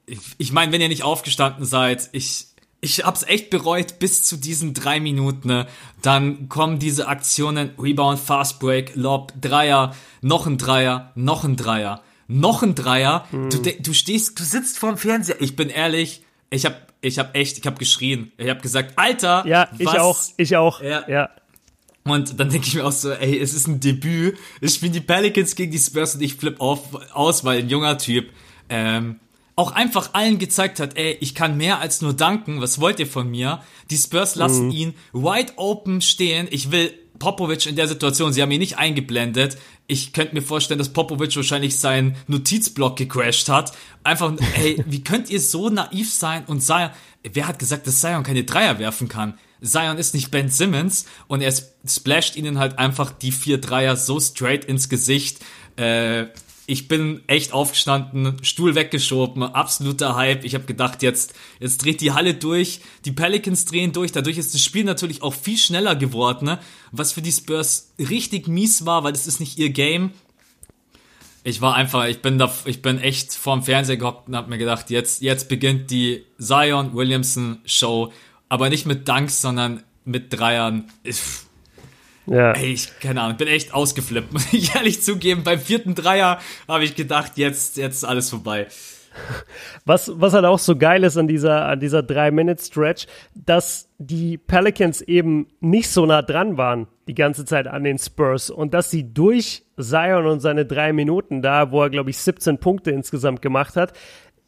ich, ich meine, wenn ihr nicht aufgestanden seid, ich ich hab's echt bereut bis zu diesen drei Minuten. Ne? Dann kommen diese Aktionen, Rebound, Fast Break, Lob, Dreier, noch ein Dreier, noch ein Dreier, noch ein Dreier. Du, de- du stehst, du sitzt vorm Fernseher. Ich bin ehrlich, ich hab, ich hab echt, ich hab geschrien. Ich hab gesagt, Alter,
Ja, ich
was?
auch, ich auch.
Ja.
ja.
Und dann denke ich mir auch so, ey, es ist ein Debüt. Es spielen die Pelicans gegen die Spurs und ich flipp auf, aus, weil ein junger Typ ähm, auch einfach allen gezeigt hat, ey, ich kann mehr als nur danken. Was wollt ihr von mir? Die Spurs lassen ihn wide open stehen. Ich will Popovic in der Situation, sie haben ihn nicht eingeblendet. Ich könnte mir vorstellen, dass Popovic wahrscheinlich seinen Notizblock gecrashed hat. Einfach, ey, wie könnt ihr so naiv sein und Zion, wer hat gesagt, dass Zion keine Dreier werfen kann? Zion ist nicht Ben Simmons und er splasht ihnen halt einfach die vier Dreier so straight ins Gesicht. Äh, ich bin echt aufgestanden, Stuhl weggeschoben, absoluter Hype. Ich habe gedacht, jetzt, jetzt dreht die Halle durch, die Pelicans drehen durch. Dadurch ist das Spiel natürlich auch viel schneller geworden, ne? was für die Spurs richtig mies war, weil das ist nicht ihr Game. Ich war einfach, ich bin da, ich bin echt vorm Fernseher gehockt und hab mir gedacht, jetzt, jetzt beginnt die Zion Williamson Show, aber nicht mit Dunks, sondern mit Dreiern. Ich, Ja. Ey, ich, keine Ahnung, bin echt ausgeflippt, muss ich ehrlich zugeben. Beim vierten Dreier habe ich gedacht, jetzt, jetzt ist alles vorbei.
Was, was halt auch so geil ist an dieser, an dieser Drei-Minute-Stretch, dass die Pelicans eben nicht so nah dran waren die ganze Zeit an den Spurs und dass sie durch Zion und seine drei Minuten da, wo er, glaube ich, 17 Punkte insgesamt gemacht hat,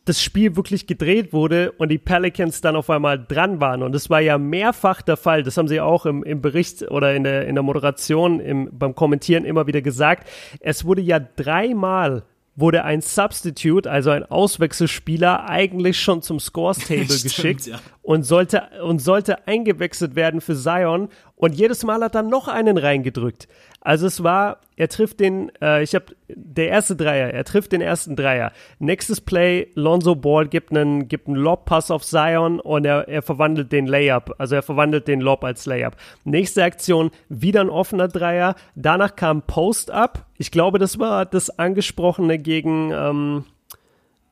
das Spiel wirklich gedreht wurde und die Pelicans dann auf einmal dran waren. Und das war ja mehrfach der Fall. Das haben sie auch im, im Bericht oder in der, in der Moderation, im, beim Kommentieren immer wieder gesagt. Es wurde ja dreimal wurde ein Substitute, also ein Auswechselspieler, eigentlich schon zum Scores Table geschickt ja. und sollte und sollte eingewechselt werden für Zion und jedes Mal hat er noch einen reingedrückt. Also es war, er trifft den, äh, ich habe der erste Dreier, er trifft den ersten Dreier. Nächstes Play, Lonzo Ball gibt einen, gibt einen Lob-Pass auf Zion und er, er verwandelt den Layup, also er verwandelt den Lob als Layup. Nächste Aktion, wieder ein offener Dreier. Danach kam Post-Up. Ich glaube, das war das angesprochene gegen, ähm,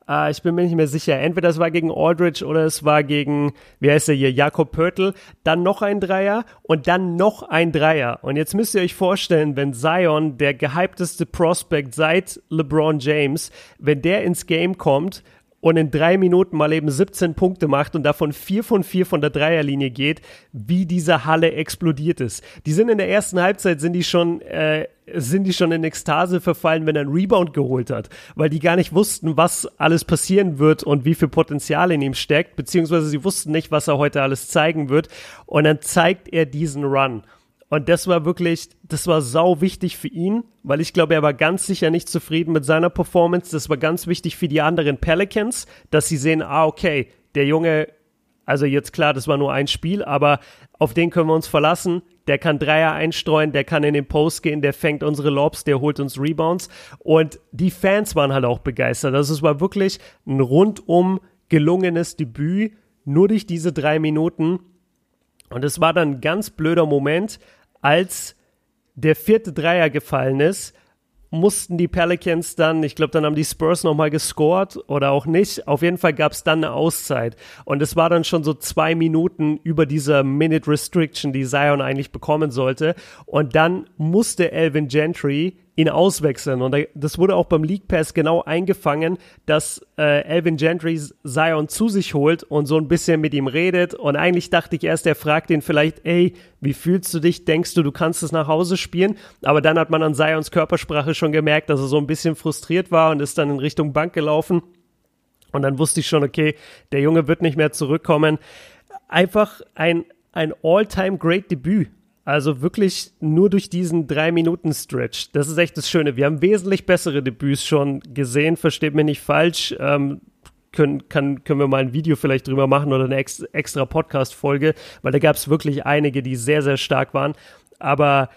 Uh, ich bin mir nicht mehr sicher. Entweder es war gegen Aldridge oder es war gegen, wie heißt er hier, Jakob Pörtl. Dann noch ein Dreier und dann noch ein Dreier. Und jetzt müsst ihr euch vorstellen, wenn Zion, der gehypteste Prospect seit LeBron James, wenn der ins Game kommt und in drei Minuten mal eben 17 Punkte macht und davon vier von vier von der Dreierlinie geht, wie diese Halle explodiert ist. Die sind in der ersten Halbzeit, sind die schon, äh, sind die schon in Ekstase verfallen, wenn er einen Rebound geholt hat, weil die gar nicht wussten, was alles passieren wird und wie viel Potenzial in ihm steckt, beziehungsweise sie wussten nicht, was er heute alles zeigen wird. Und dann zeigt er diesen Run. Und das war wirklich, das war sau wichtig für ihn, weil ich glaube, er war ganz sicher nicht zufrieden mit seiner Performance. Das war ganz wichtig für die anderen Pelicans, dass sie sehen, ah, okay, der Junge, also jetzt klar, das war nur ein Spiel, aber auf den können wir uns verlassen. Der kann Dreier einstreuen, der kann in den Post gehen, der fängt unsere Lobs, der holt uns Rebounds. Und die Fans waren halt auch begeistert. Also es war wirklich ein rundum gelungenes Debüt, nur durch diese drei Minuten. Und es war dann ein ganz blöder Moment, als der vierte Dreier gefallen ist, mussten die Pelicans dann, ich glaube, dann haben die Spurs nochmal gescored oder auch nicht. Auf jeden Fall gab es dann eine Auszeit. Und es war dann schon so zwei Minuten über dieser Minute Restriction, die Zion eigentlich bekommen sollte. Und dann musste Elvin Gentry ihn auswechseln. Und das wurde auch beim League Pass genau eingefangen, dass äh, Elvin Gentry Zion zu sich holt und so ein bisschen mit ihm redet. Und eigentlich dachte ich erst, er fragt ihn vielleicht, ey, wie fühlst du dich? Denkst du, du kannst es nach Hause spielen? Aber dann hat man an Zions Körpersprache schon gemerkt, dass er so ein bisschen frustriert war und ist dann in Richtung Bank gelaufen. Und dann wusste ich schon, okay, der Junge wird nicht mehr zurückkommen. Einfach ein, ein All-Time-Great-Debüt also wirklich nur durch diesen drei Minuten Stretch. Das ist echt das Schöne. Wir haben wesentlich bessere Debüts schon gesehen. Versteht mir nicht falsch. Ähm, können, kann, können wir mal ein Video vielleicht drüber machen oder eine ex extra Podcast-Folge, weil da gab es wirklich einige, die sehr, sehr stark waren. Aber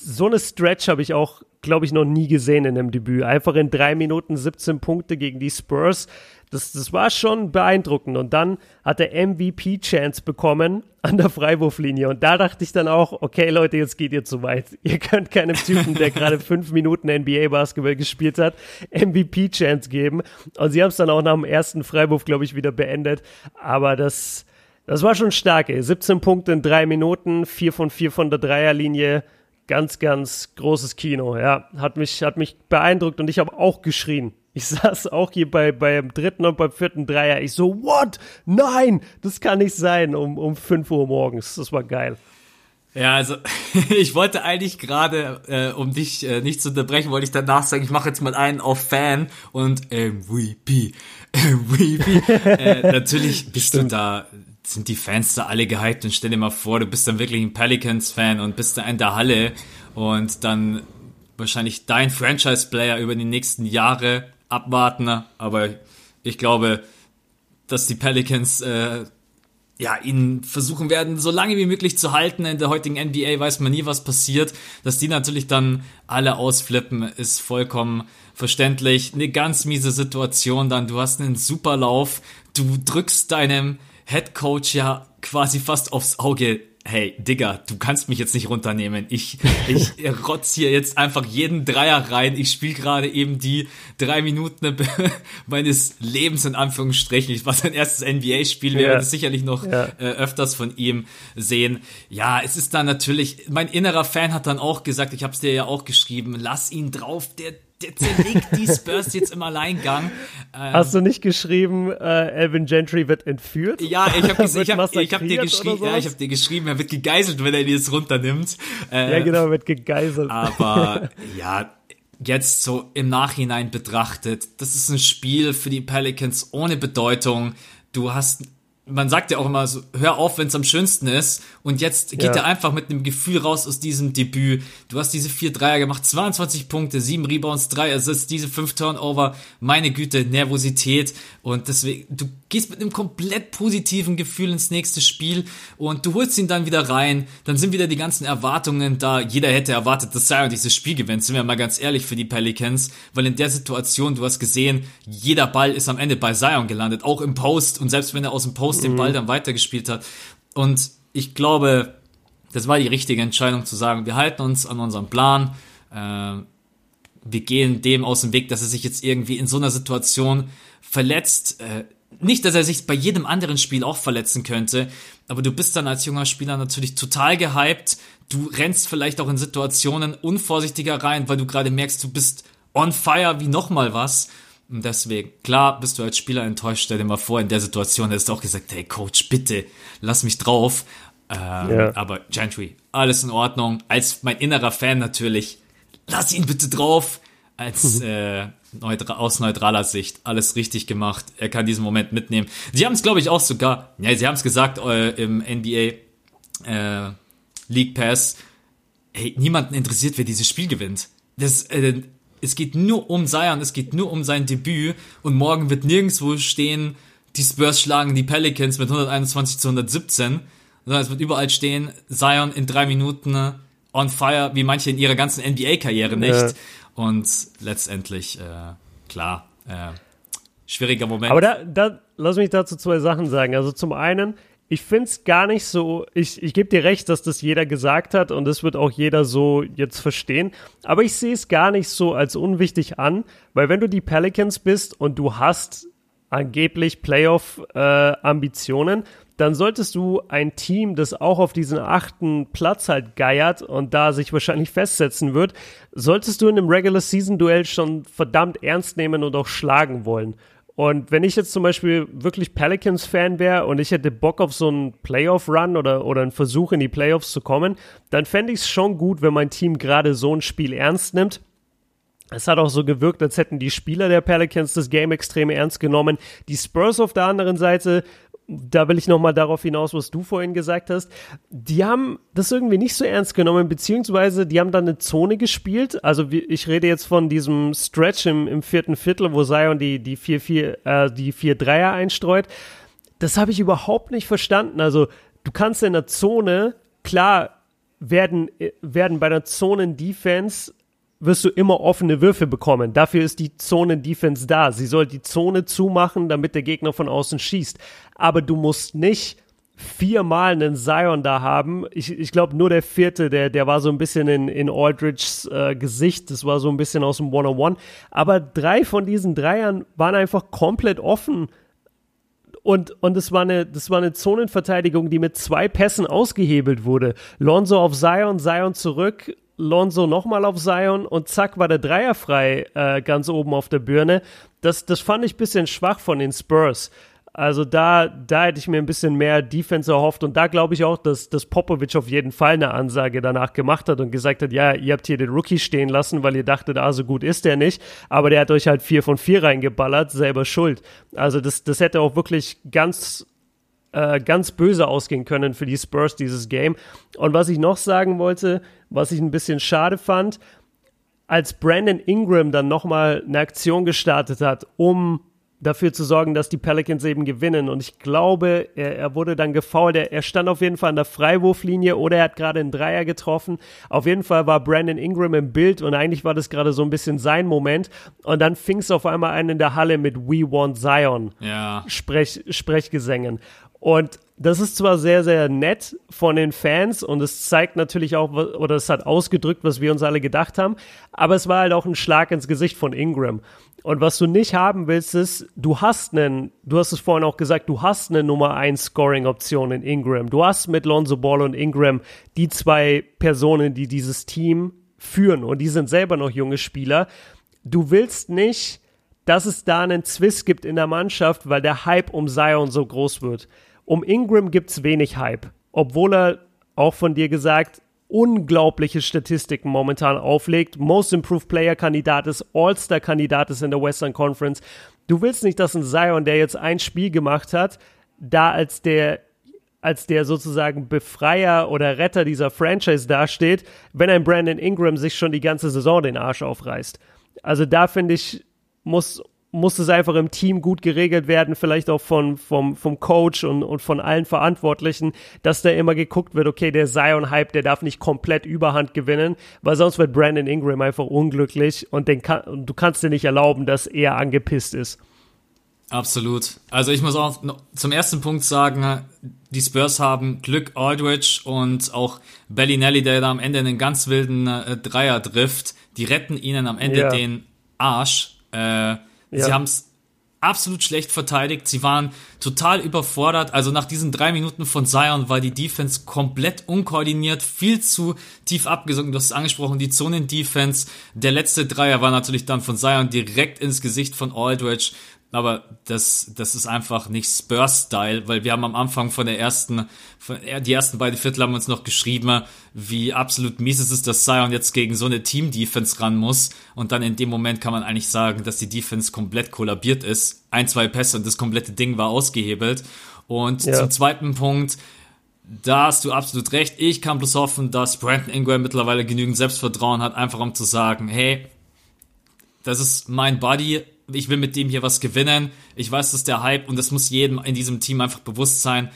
so eine Stretch habe ich auch, glaube ich, noch nie gesehen in einem Debüt. Einfach in drei Minuten 17 Punkte gegen die Spurs das, das war schon beeindruckend. Und dann hat er MVP-Chance bekommen an der Freiwurflinie. Und da dachte ich dann auch, okay, Leute, jetzt geht ihr zu weit. Ihr könnt keinem Typen, der gerade fünf Minuten NBA-Basketball gespielt hat, MVP-Chance geben. Und sie haben es dann auch nach dem ersten Freiwurf, glaube ich, wieder beendet. Aber das, das war schon stark, ey. 17 Punkte in drei Minuten, vier von vier von der Dreierlinie. Ganz, ganz großes Kino, ja. Hat mich, hat mich beeindruckt und ich habe auch geschrien. Ich saß auch hier bei, beim dritten und beim vierten Dreier. Ich so, what? Nein, das kann nicht sein um, um 5 Uhr morgens. Das war geil.
Ja, also ich wollte eigentlich gerade, äh, um dich äh, nicht zu unterbrechen, wollte ich danach sagen, ich mache jetzt mal einen auf Fan und MVP. MVP. äh, natürlich bist Stimmt. du da, sind die Fans da alle gehypt und stell dir mal vor, du bist dann wirklich ein Pelicans-Fan und bist da in der Halle und dann wahrscheinlich dein Franchise-Player über die nächsten Jahre abwarten, aber ich glaube, dass die Pelicans äh, ja, ihn versuchen werden, so lange wie möglich zu halten. In der heutigen NBA weiß man nie, was passiert. Dass die natürlich dann alle ausflippen, ist vollkommen verständlich. Eine ganz miese Situation dann. Du hast einen super Lauf. Du drückst deinem Head Coach ja quasi fast aufs Auge. hey, Digga, du kannst mich jetzt nicht runternehmen. Ich, ich rotz hier jetzt einfach jeden Dreier rein. Ich spiele gerade eben die drei Minuten meines Lebens in Anführungsstrichen. Ich war sein erstes NBA-Spiel, wir ja. werden es sicherlich noch ja. äh, öfters von ihm sehen. Ja, es ist dann natürlich, mein innerer Fan hat dann auch gesagt, ich habe es dir ja auch geschrieben, lass ihn drauf, der der zerlegt die Spurs jetzt im Alleingang.
Ähm, Hast du nicht geschrieben, äh, Elvin Gentry wird entführt?
Ja, ich habe hab, ich hab dir geschrieben, ja, ich habe dir geschrieben, er wird gegeißelt, wenn er die jetzt runternimmt.
Äh, ja, genau, wird gegeißelt.
Aber ja, jetzt so im Nachhinein betrachtet, das ist ein Spiel für die Pelicans ohne Bedeutung. Du hast man sagt ja auch immer so, hör auf, wenn es am schönsten ist. Und jetzt geht ja. er einfach mit einem Gefühl raus aus diesem Debüt. Du hast diese vier Dreier gemacht, 22 Punkte, sieben Rebounds, drei Assists, diese fünf Turnover. Meine Güte, Nervosität. Und deswegen, du gehst mit einem komplett positiven Gefühl ins nächste Spiel und du holst ihn dann wieder rein. Dann sind wieder die ganzen Erwartungen da. Jeder hätte erwartet, dass Zion dieses Spiel gewinnt. Sind wir mal ganz ehrlich für die Pelicans. Weil in der Situation, du hast gesehen, jeder Ball ist am Ende bei Zion gelandet. Auch im Post. Und selbst wenn er aus dem Post den Ball mhm. dann weitergespielt hat. Und ich glaube, das war die richtige Entscheidung zu sagen, wir halten uns an unserem Plan. Äh, wir gehen dem aus dem Weg, dass er sich jetzt irgendwie in so einer Situation verletzt. Äh, nicht, dass er sich bei jedem anderen Spiel auch verletzen könnte, aber du bist dann als junger Spieler natürlich total gehypt. Du rennst vielleicht auch in Situationen unvorsichtiger rein, weil du gerade merkst, du bist on fire wie nochmal was. Und deswegen, klar, bist du als Spieler enttäuscht. Stell dir mal vor, in der Situation hättest du auch gesagt, hey Coach, bitte, lass mich drauf. Ähm, ja. Aber Gentry, alles in Ordnung. Als mein innerer Fan natürlich, lass ihn bitte drauf. Als äh, neutra aus neutraler Sicht alles richtig gemacht. Er kann diesen Moment mitnehmen. Sie haben es, glaube ich, auch sogar, ja, sie haben es gesagt äh, im NBA äh, League Pass. Hey, niemanden interessiert, wer dieses Spiel gewinnt. Das, äh, es geht nur um Zion, es geht nur um sein Debüt und morgen wird nirgendwo stehen, die Spurs schlagen die Pelicans mit 121 zu 117, sondern es wird überall stehen, Zion in drei Minuten on fire, wie manche in ihrer ganzen NBA-Karriere nicht. Ja. Und letztendlich, äh, klar, äh, schwieriger Moment.
Aber da, da, lass mich dazu zwei Sachen sagen. Also zum einen, ich finde es gar nicht so, ich, ich gebe dir recht, dass das jeder gesagt hat und das wird auch jeder so jetzt verstehen, aber ich sehe es gar nicht so als unwichtig an, weil wenn du die Pelicans bist und du hast angeblich Playoff-Ambitionen, äh, dann solltest du ein Team, das auch auf diesen achten Platz halt geiert und da sich wahrscheinlich festsetzen wird, solltest du in einem Regular Season Duell schon verdammt ernst nehmen und auch schlagen wollen. Und wenn ich jetzt zum Beispiel wirklich Pelicans-Fan wäre und ich hätte Bock auf so einen Playoff-Run oder, oder einen Versuch in die Playoffs zu kommen, dann fände ich es schon gut, wenn mein Team gerade so ein Spiel ernst nimmt. Es hat auch so gewirkt, als hätten die Spieler der Pelicans das Game extrem ernst genommen. Die Spurs auf der anderen Seite da will ich nochmal darauf hinaus, was du vorhin gesagt hast. Die haben das irgendwie nicht so ernst genommen, beziehungsweise die haben dann eine Zone gespielt. Also ich rede jetzt von diesem Stretch im, im vierten Viertel, wo Zion die, die 4-4, äh, die 4-3er einstreut. Das habe ich überhaupt nicht verstanden. Also du kannst in der Zone, klar, werden, äh, werden bei der Zonen-Defense wirst du immer offene Würfe bekommen. Dafür ist die Zone-Defense da. Sie soll die Zone zumachen, damit der Gegner von außen schießt. Aber du musst nicht viermal einen Zion da haben. Ich, ich glaube, nur der vierte, der, der war so ein bisschen in, in Aldridge's äh, Gesicht. Das war so ein bisschen aus dem One-on-One. Aber drei von diesen Dreiern waren einfach komplett offen. Und, und es war eine, das war eine Zonenverteidigung, die mit zwei Pässen ausgehebelt wurde. Lonzo auf Zion, Zion zurück, Lonzo nochmal auf Zion und zack war der Dreier frei äh, ganz oben auf der Birne. Das, das fand ich ein bisschen schwach von den Spurs. Also da, da hätte ich mir ein bisschen mehr Defense erhofft und da glaube ich auch, dass, dass Popovic auf jeden Fall eine Ansage danach gemacht hat und gesagt hat, ja, ihr habt hier den Rookie stehen lassen, weil ihr dachtet, ah, so gut ist der nicht, aber der hat euch halt vier von vier reingeballert, selber schuld. Also das, das hätte auch wirklich ganz äh, ganz böse ausgehen können für die Spurs dieses Game. Und was ich noch sagen wollte, was ich ein bisschen schade fand, als Brandon Ingram dann nochmal eine Aktion gestartet hat, um dafür zu sorgen, dass die Pelicans eben gewinnen. Und ich glaube, er, er wurde dann gefoult. Er, er, stand auf jeden Fall an der Freiwurflinie oder er hat gerade einen Dreier getroffen. Auf jeden Fall war Brandon Ingram im Bild und eigentlich war das gerade so ein bisschen sein Moment. Und dann fing es auf einmal einen in der Halle mit We Want Zion.
Ja.
Sprech, Sprechgesängen. Und das ist zwar sehr, sehr nett von den Fans und es zeigt natürlich auch, oder es hat ausgedrückt, was wir uns alle gedacht haben, aber es war halt auch ein Schlag ins Gesicht von Ingram. Und was du nicht haben willst, ist, du hast einen, du hast es vorhin auch gesagt, du hast eine Nummer 1 Scoring-Option in Ingram. Du hast mit Lonzo Ball und Ingram die zwei Personen, die dieses Team führen und die sind selber noch junge Spieler. Du willst nicht, dass es da einen Zwist gibt in der Mannschaft, weil der Hype um Zion so groß wird. Um Ingram gibt es wenig Hype, obwohl er auch von dir gesagt unglaubliche Statistiken momentan auflegt. Most Improved Player Kandidat ist, All-Star Kandidat ist in der Western Conference. Du willst nicht, dass ein Zion, der jetzt ein Spiel gemacht hat, da als der als der sozusagen Befreier oder Retter dieser Franchise dasteht, wenn ein Brandon Ingram sich schon die ganze Saison den Arsch aufreißt. Also da finde ich, muss muss es einfach im Team gut geregelt werden, vielleicht auch von, vom, vom Coach und, und von allen Verantwortlichen, dass da immer geguckt wird, okay, der Zion-Hype, der darf nicht komplett Überhand gewinnen, weil sonst wird Brandon Ingram einfach unglücklich und den kann, du kannst dir nicht erlauben, dass er angepisst ist.
Absolut. Also ich muss auch zum ersten Punkt sagen, die Spurs haben Glück Aldridge und auch Bellinelli, der da am Ende einen ganz wilden äh, Dreier trifft, die retten ihnen am Ende ja. den Arsch. Äh, ja. Sie haben es absolut schlecht verteidigt. Sie waren total überfordert. Also nach diesen drei Minuten von Zion war die Defense komplett unkoordiniert, viel zu tief abgesunken. Du hast es angesprochen, die Zonen-Defense. Der letzte Dreier war natürlich dann von Zion direkt ins Gesicht von Aldridge aber das, das ist einfach nicht Spurs-Style, weil wir haben am Anfang von der ersten, von, die ersten beiden Viertel haben uns noch geschrieben, wie absolut mies es ist, dass Zion jetzt gegen so eine Team-Defense ran muss und dann in dem Moment kann man eigentlich sagen, dass die Defense komplett kollabiert ist. Ein, zwei Pässe und das komplette Ding war ausgehebelt. Und ja. zum zweiten Punkt, da hast du absolut recht. Ich kann bloß hoffen, dass Brandon Ingram mittlerweile genügend Selbstvertrauen hat, einfach um zu sagen, hey, das ist mein Buddy, ich will mit dem hier was gewinnen. Ich weiß, das ist der Hype und das muss jedem in diesem Team einfach bewusst sein.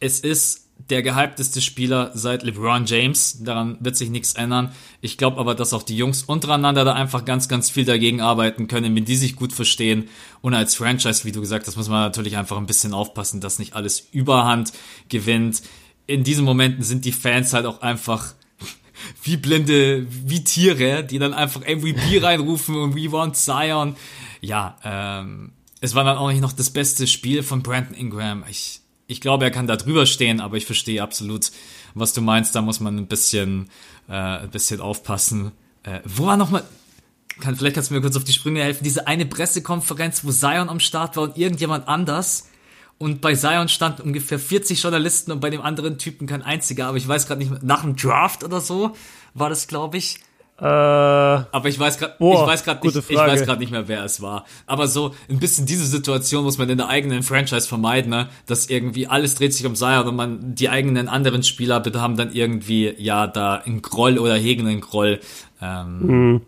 Es ist der gehypteste Spieler seit LeBron James. Daran wird sich nichts ändern. Ich glaube aber, dass auch die Jungs untereinander da einfach ganz, ganz viel dagegen arbeiten können, wenn die sich gut verstehen. Und als Franchise, wie du gesagt hast, muss man natürlich einfach ein bisschen aufpassen, dass nicht alles Überhand gewinnt. In diesen Momenten sind die Fans halt auch einfach wie blinde, wie Tiere, die dann einfach MVP reinrufen und we want Zion ja, ähm, es war dann auch nicht noch das beste Spiel von Brandon Ingram. Ich, ich glaube, er kann da drüber stehen, aber ich verstehe absolut, was du meinst. Da muss man ein bisschen, äh, ein bisschen aufpassen. Äh, wo war nochmal, kann, vielleicht kannst du mir kurz auf die Sprünge helfen, diese eine Pressekonferenz, wo Zion am Start war und irgendjemand anders. Und bei Zion stand ungefähr 40 Journalisten und bei dem anderen Typen kein einziger, aber ich weiß gerade nicht, nach dem Draft oder so war das, glaube ich. Äh, aber ich weiß gerade, ich weiß gerade nicht, ich weiß gerade nicht mehr, wer es war. Aber so ein bisschen diese Situation muss man in der eigenen Franchise vermeiden, ne? dass irgendwie alles dreht sich um Zion und man die eigenen anderen Spieler bitte haben dann irgendwie ja da einen Groll oder hegen einen Groll. Ähm.
Mhm.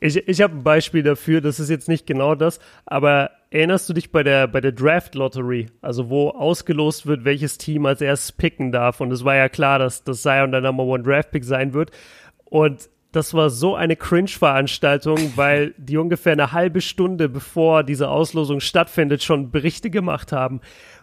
Ich, ich habe ein Beispiel dafür, das ist jetzt nicht genau das, aber erinnerst du dich bei der, bei der Draft Lottery, also wo ausgelost wird, welches Team als erstes picken darf? Und es war ja klar, dass, dass Zion der Number One Draft Pick sein wird. Und das war so eine Cringe-Veranstaltung, weil die ungefähr eine halbe Stunde bevor diese Auslosung stattfindet, schon Berichte gemacht haben.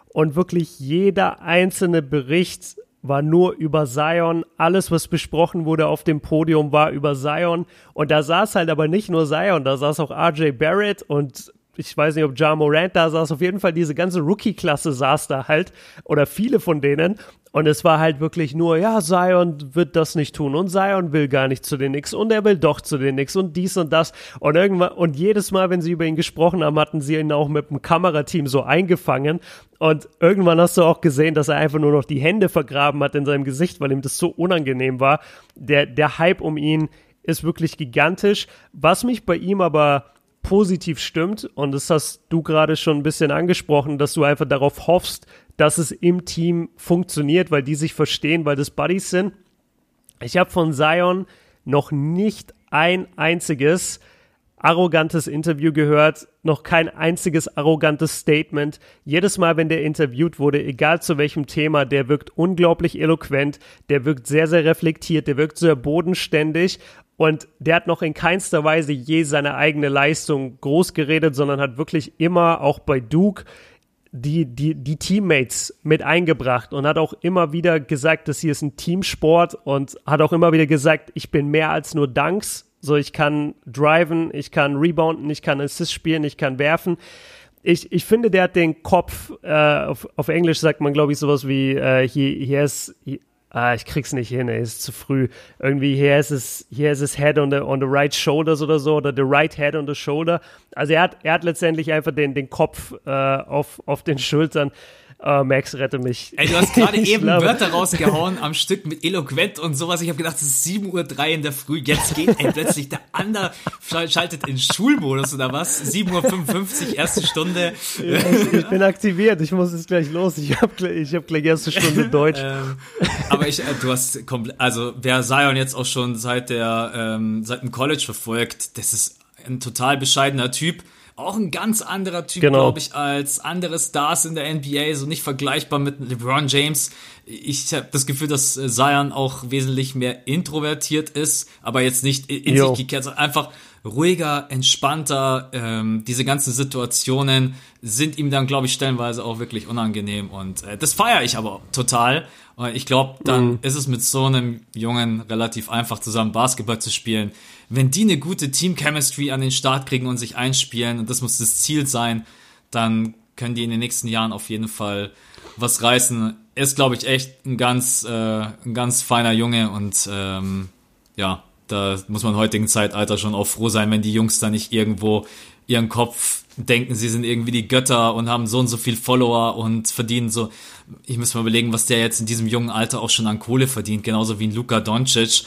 Und wirklich jeder einzelne Bericht war nur über Zion. Alles, was besprochen wurde auf dem Podium, war über Zion. Und da saß halt aber nicht nur Zion, da saß auch RJ Barrett und ich weiß nicht, ob Ja Morant da saß, auf jeden Fall diese ganze Rookie-Klasse saß da halt oder viele von denen und es war halt wirklich nur, ja, Zion wird das nicht tun und Zion will gar nicht zu den Knicks und er will doch zu den Knicks und dies und das und irgendwann und jedes Mal, wenn sie über ihn gesprochen haben, hatten sie ihn auch mit dem Kamerateam so eingefangen und irgendwann hast du auch gesehen, dass er einfach nur noch die Hände vergraben hat in seinem Gesicht, weil ihm das so unangenehm war. Der, der Hype um ihn ist wirklich gigantisch. Was mich bei ihm aber positiv stimmt, und das hast du gerade schon ein bisschen angesprochen, dass du einfach darauf hoffst, dass es im Team funktioniert, weil die sich verstehen, weil das Buddies sind. Ich habe von Zion noch nicht ein einziges arrogantes Interview gehört, noch kein einziges arrogantes Statement. Jedes Mal, wenn der interviewt wurde, egal zu welchem Thema, der wirkt unglaublich eloquent, der wirkt sehr, sehr reflektiert, der wirkt sehr bodenständig und der hat noch in keinster Weise je seine eigene Leistung groß geredet, sondern hat wirklich immer auch bei Duke die, die, die Teammates mit eingebracht und hat auch immer wieder gesagt, dass hier ist ein Teamsport und hat auch immer wieder gesagt, ich bin mehr als nur Dunks. So, ich kann driven, ich kann rebounden, ich kann Assist spielen, ich kann werfen. Ich, ich finde, der hat den Kopf, äh, auf, auf Englisch sagt man, glaube ich, sowas wie, äh, he, he has, he, ah, ich krieg's nicht hin, ey, ist zu früh. Irgendwie, hier ist es, hier ist es Head on the, on the right shoulders oder so, oder the right head on the shoulder. Also er hat, er hat letztendlich einfach den, den Kopf äh, auf, auf den Schultern Oh, Max, rette mich.
Ey, du hast gerade eben glaube. Wörter rausgehauen am Stück mit eloquent und sowas. Ich habe gedacht, es ist 7.03 Uhr in der Früh. Jetzt geht ey, plötzlich der Ander schaltet in Schulmodus oder was? 7.55 Uhr, erste Stunde.
Ich, ich, bin aktiviert. Ich muss jetzt gleich los. Ich habe ich hab gleich erste Stunde Deutsch.
ähm, aber ich, äh, du hast komplett, also wer Zion jetzt auch schon seit der, ähm, seit dem College verfolgt, das ist ein total bescheidener Typ auch ein ganz anderer Typ, genau. glaube ich, als andere Stars in der NBA, so nicht vergleichbar mit LeBron James. Ich habe das Gefühl, dass äh, Zion auch wesentlich mehr introvertiert ist, aber jetzt nicht in jo. sich gekehrt, sondern einfach ruhiger, entspannter. Ähm, diese ganzen Situationen sind ihm dann, glaube ich, stellenweise auch wirklich unangenehm und äh, das feiere ich aber total. Ich glaube, dann mhm. ist es mit so einem Jungen relativ einfach, zusammen Basketball zu spielen wenn die eine gute Team-Chemistry an den Start kriegen und sich einspielen, und das muss das Ziel sein, dann können die in den nächsten Jahren auf jeden Fall was reißen. Er ist, glaube ich, echt ein ganz, äh, ein ganz feiner Junge und ähm, ja, da muss man heutigen Zeitalter schon auch froh sein, wenn die Jungs da nicht irgendwo ihren Kopf denken, sie sind irgendwie die Götter und haben so und so viel Follower und verdienen so. Ich muss mal überlegen, was der jetzt in diesem jungen Alter auch schon an Kohle verdient, genauso wie ein Luka Doncic.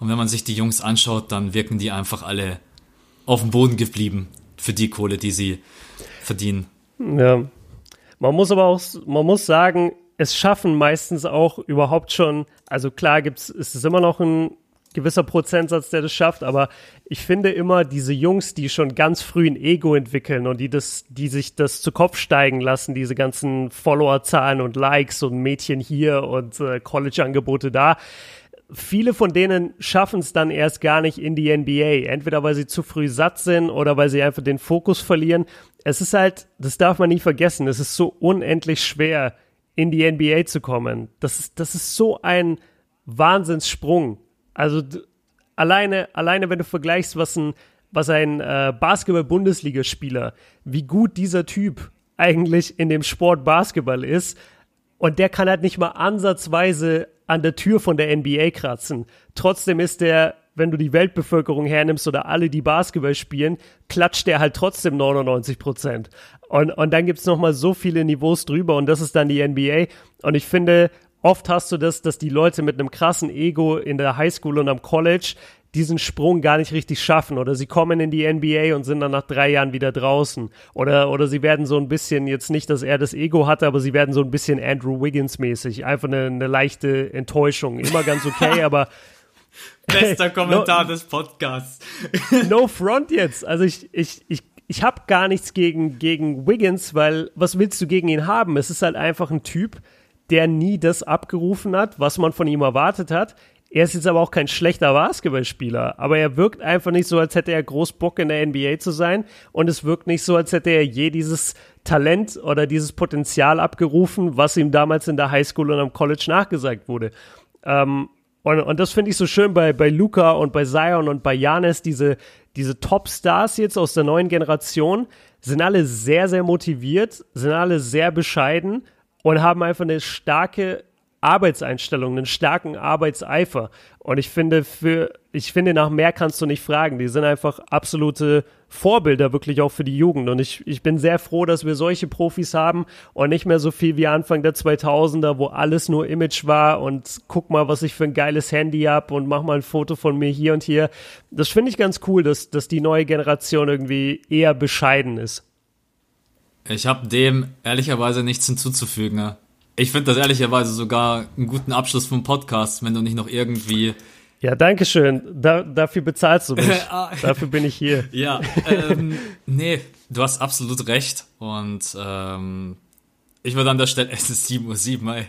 Und wenn man sich die Jungs anschaut, dann wirken die einfach alle auf dem Boden geblieben für die Kohle, die sie verdienen.
Ja. Man muss aber auch, man muss sagen, es schaffen meistens auch überhaupt schon, also klar gibt's, ist es immer noch ein gewisser Prozentsatz, der das schafft, aber ich finde immer diese Jungs, die schon ganz früh ein Ego entwickeln und die das, die sich das zu Kopf steigen lassen, diese ganzen Followerzahlen und Likes und Mädchen hier und äh, College-Angebote da, viele von denen schaffen es dann erst gar nicht in die NBA. Entweder weil sie zu früh satt sind oder weil sie einfach den Fokus verlieren. Es ist halt, das darf man nie vergessen, es ist so unendlich schwer, in die NBA zu kommen. Das ist, das ist so ein Wahnsinnssprung. Also alleine, alleine wenn du vergleichst, was ein, was ein äh, Basketball-Bundesligaspieler, wie gut dieser Typ eigentlich in dem Sport Basketball ist, und der kann halt nicht mal ansatzweise an der Tür von der NBA kratzen. Trotzdem ist der, wenn du die Weltbevölkerung hernimmst oder alle, die Basketball spielen, klatscht der halt trotzdem 99 Prozent. Und, und dann gibt's noch mal so viele Niveaus drüber und das ist dann die NBA. Und ich finde, oft hast du das, dass die Leute mit einem krassen Ego in der Highschool und am College diesen Sprung gar nicht richtig schaffen oder sie kommen in die NBA und sind dann nach drei Jahren wieder draußen oder, oder sie werden so ein bisschen, jetzt nicht, dass er das Ego hatte, aber sie werden so ein bisschen Andrew Wiggins mäßig, einfach eine, eine leichte Enttäuschung, immer ganz okay, aber
Bester Kommentar no, des Podcasts.
no front jetzt. Also ich, ich, ich, ich habe gar nichts gegen, gegen Wiggins, weil was willst du gegen ihn haben? Es ist halt einfach ein Typ, der nie das abgerufen hat, was man von ihm erwartet hat. Er ist jetzt aber auch kein schlechter Basketballspieler, aber er wirkt einfach nicht so, als hätte er groß Bock in der NBA zu sein und es wirkt nicht so, als hätte er je dieses Talent oder dieses Potenzial abgerufen, was ihm damals in der Highschool und am College nachgesagt wurde. Ähm, und, und das finde ich so schön bei, bei Luca und bei Zion und bei Janis, diese, diese Top-Stars jetzt aus der neuen Generation, sind alle sehr, sehr motiviert, sind alle sehr bescheiden und haben einfach eine starke Arbeitseinstellung, einen starken Arbeitseifer. Und ich finde, für, ich finde, nach mehr kannst du nicht fragen. Die sind einfach absolute Vorbilder wirklich auch für die Jugend. Und ich, ich bin sehr froh, dass wir solche Profis haben und nicht mehr so viel wie Anfang der 2000er, wo alles nur Image war und guck mal, was ich für ein geiles Handy hab und mach mal ein Foto von mir hier und hier. Das finde ich ganz cool, dass, dass die neue Generation irgendwie eher bescheiden ist.
Ich habe dem ehrlicherweise nichts hinzuzufügen. Ne? Ich finde das ehrlicherweise sogar einen guten Abschluss vom Podcast, wenn du nicht noch irgendwie.
Ja, danke schön. Da, dafür bezahlst du mich. Ah. dafür bin ich hier.
Ja, ähm, nee, du hast absolut recht. Und ähm, ich würde an der Stelle, es ist 7.07 Uhr, ey.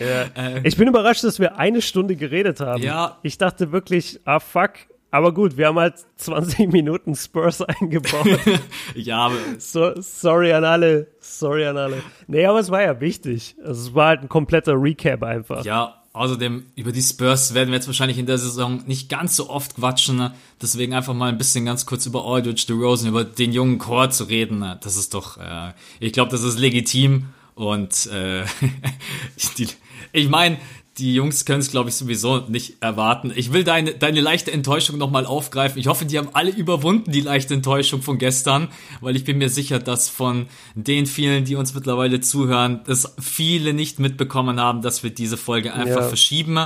Ja. ähm, ich bin überrascht, dass wir eine Stunde geredet haben. Ja. Ich dachte wirklich, ah fuck, Aber gut, wir haben halt 20 Minuten Spurs eingebaut.
ja, aber.
So, sorry an alle. Sorry an alle. Nee, aber es war ja wichtig. Also es war halt ein kompletter Recap einfach.
Ja, außerdem über die Spurs werden wir jetzt wahrscheinlich in der Saison nicht ganz so oft quatschen. Ne? Deswegen einfach mal ein bisschen ganz kurz über Aldridge DeRozan, über den jungen Chor zu reden. Ne? Das ist doch, äh, ich glaube, das ist legitim. Und äh, die, ich meine, die Jungs können es, glaube ich, sowieso nicht erwarten. Ich will deine, deine leichte Enttäuschung nochmal aufgreifen. Ich hoffe, die haben alle überwunden, die leichte Enttäuschung von gestern, weil ich bin mir sicher, dass von den vielen, die uns mittlerweile zuhören, dass viele nicht mitbekommen haben, dass wir diese Folge einfach ja. verschieben.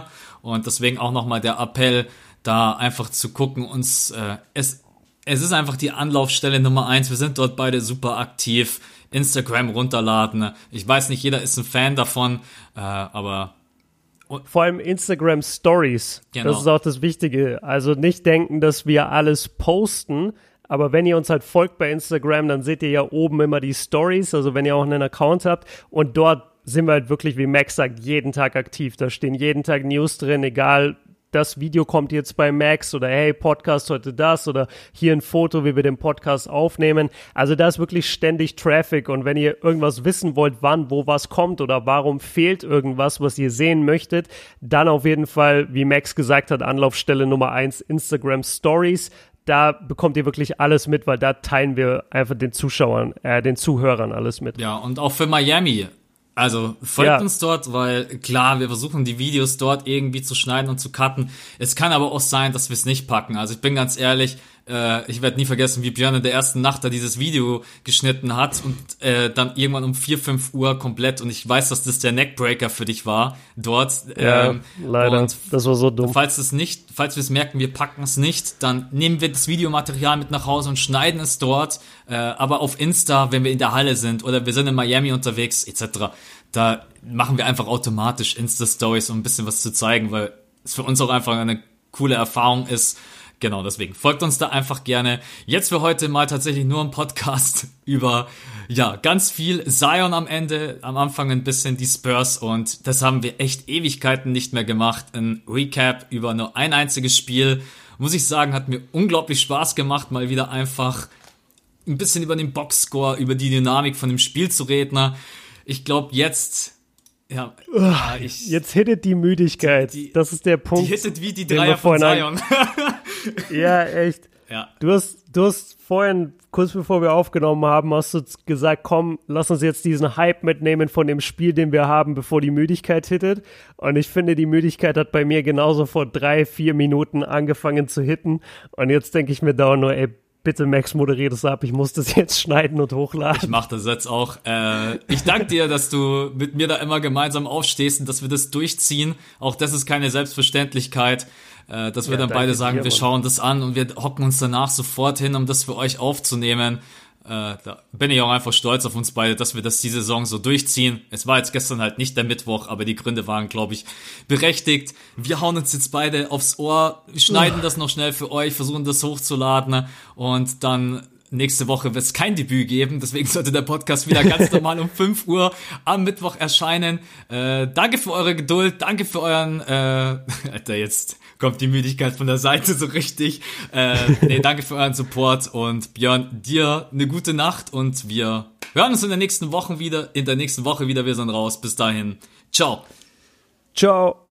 Und deswegen auch nochmal der Appell, da einfach zu gucken, uns, äh, es, es ist einfach die Anlaufstelle Nummer eins. Wir sind dort beide super aktiv. Instagram runterladen. Ich weiß nicht, jeder ist ein Fan davon, äh, aber
und Vor allem Instagram Stories. Genau. Das ist auch das Wichtige. Also nicht denken, dass wir alles posten, aber wenn ihr uns halt folgt bei Instagram, dann seht ihr ja oben immer die Stories, also wenn ihr auch einen Account habt und dort sind wir halt wirklich, wie Max sagt, jeden Tag aktiv. Da stehen jeden Tag News drin, egal das Video kommt jetzt bei Max oder hey, Podcast heute das oder hier ein Foto, wie wir den Podcast aufnehmen. Also da ist wirklich ständig Traffic und wenn ihr irgendwas wissen wollt, wann, wo was kommt oder warum fehlt irgendwas, was ihr sehen möchtet, dann auf jeden Fall, wie Max gesagt hat, Anlaufstelle Nummer eins Instagram Stories da bekommt ihr wirklich alles mit, weil da teilen wir einfach den Zuschauern, äh, den Zuhörern alles mit.
Ja, und auch für Miami. Also folgt ja. uns dort, weil klar, wir versuchen die Videos dort irgendwie zu schneiden und zu cutten. Es kann aber auch sein, dass wir es nicht packen. Also ich bin ganz ehrlich, äh, ich werde nie vergessen, wie Björn in der ersten Nacht da dieses Video geschnitten hat und äh, dann irgendwann um 4, 5 Uhr komplett und ich weiß, dass das der Neckbreaker für dich war dort.
Ja, ähm, leider. Das war so dumm.
Falls es nicht, falls wir es merken, wir packen es nicht, dann nehmen wir das Videomaterial mit nach Hause und schneiden es dort, äh, aber auf Insta, wenn wir in der Halle sind oder wir sind in Miami unterwegs, etc. Da machen wir einfach automatisch Insta-Stories, um ein bisschen was zu zeigen, weil es für uns auch einfach eine coole Erfahrung ist, Genau, deswegen folgt uns da einfach gerne. Jetzt für heute mal tatsächlich nur ein Podcast über, ja, ganz viel Zion am Ende, am Anfang ein bisschen die Spurs und das haben wir echt Ewigkeiten nicht mehr gemacht. Ein Recap über nur ein einziges Spiel. Muss ich sagen, hat mir unglaublich Spaß gemacht, mal wieder einfach ein bisschen über den Boxscore, über die Dynamik von dem Spiel zu reden. Ich glaube, jetzt ja,
Uah, ich, jetzt hittet die Müdigkeit. Die, das ist der Punkt.
Die hittet wie die Dreier von Zion.
ja, echt. Ja. Du hast, du hast vorhin, kurz bevor wir aufgenommen haben, hast du gesagt, komm, lass uns jetzt diesen Hype mitnehmen von dem Spiel, den wir haben, bevor die Müdigkeit hittet. Und ich finde, die Müdigkeit hat bei mir genauso vor drei, vier Minuten angefangen zu hitten. Und jetzt denke ich mir da nur, ey, bitte Max, moderier das ab. Ich muss das jetzt schneiden und hochladen.
Ich mach das jetzt auch. Äh, ich danke dir, dass du mit mir da immer gemeinsam aufstehst und dass wir das durchziehen. Auch das ist keine Selbstverständlichkeit, äh, dass wir ja, dann beide sagen, dir, wir schauen das an und wir hocken uns danach sofort hin, um das für euch aufzunehmen. Äh, da bin ich auch einfach stolz auf uns beide, dass wir das die Saison so durchziehen. Es war jetzt gestern halt nicht der Mittwoch, aber die Gründe waren, glaube ich, berechtigt. Wir hauen uns jetzt beide aufs Ohr, schneiden das noch schnell für euch, versuchen das hochzuladen und dann nächste Woche wird es kein Debüt geben, deswegen sollte der Podcast wieder ganz normal um 5 Uhr am Mittwoch erscheinen. Äh, danke für eure Geduld, danke für euren, äh, Alter, jetzt kommt die Müdigkeit von der Seite so richtig. Äh, nee, danke für euren Support und Björn, dir eine gute Nacht und wir hören uns in der nächsten Woche wieder, in der nächsten Woche wieder. Wir sind raus. Bis dahin. Ciao.
Ciao.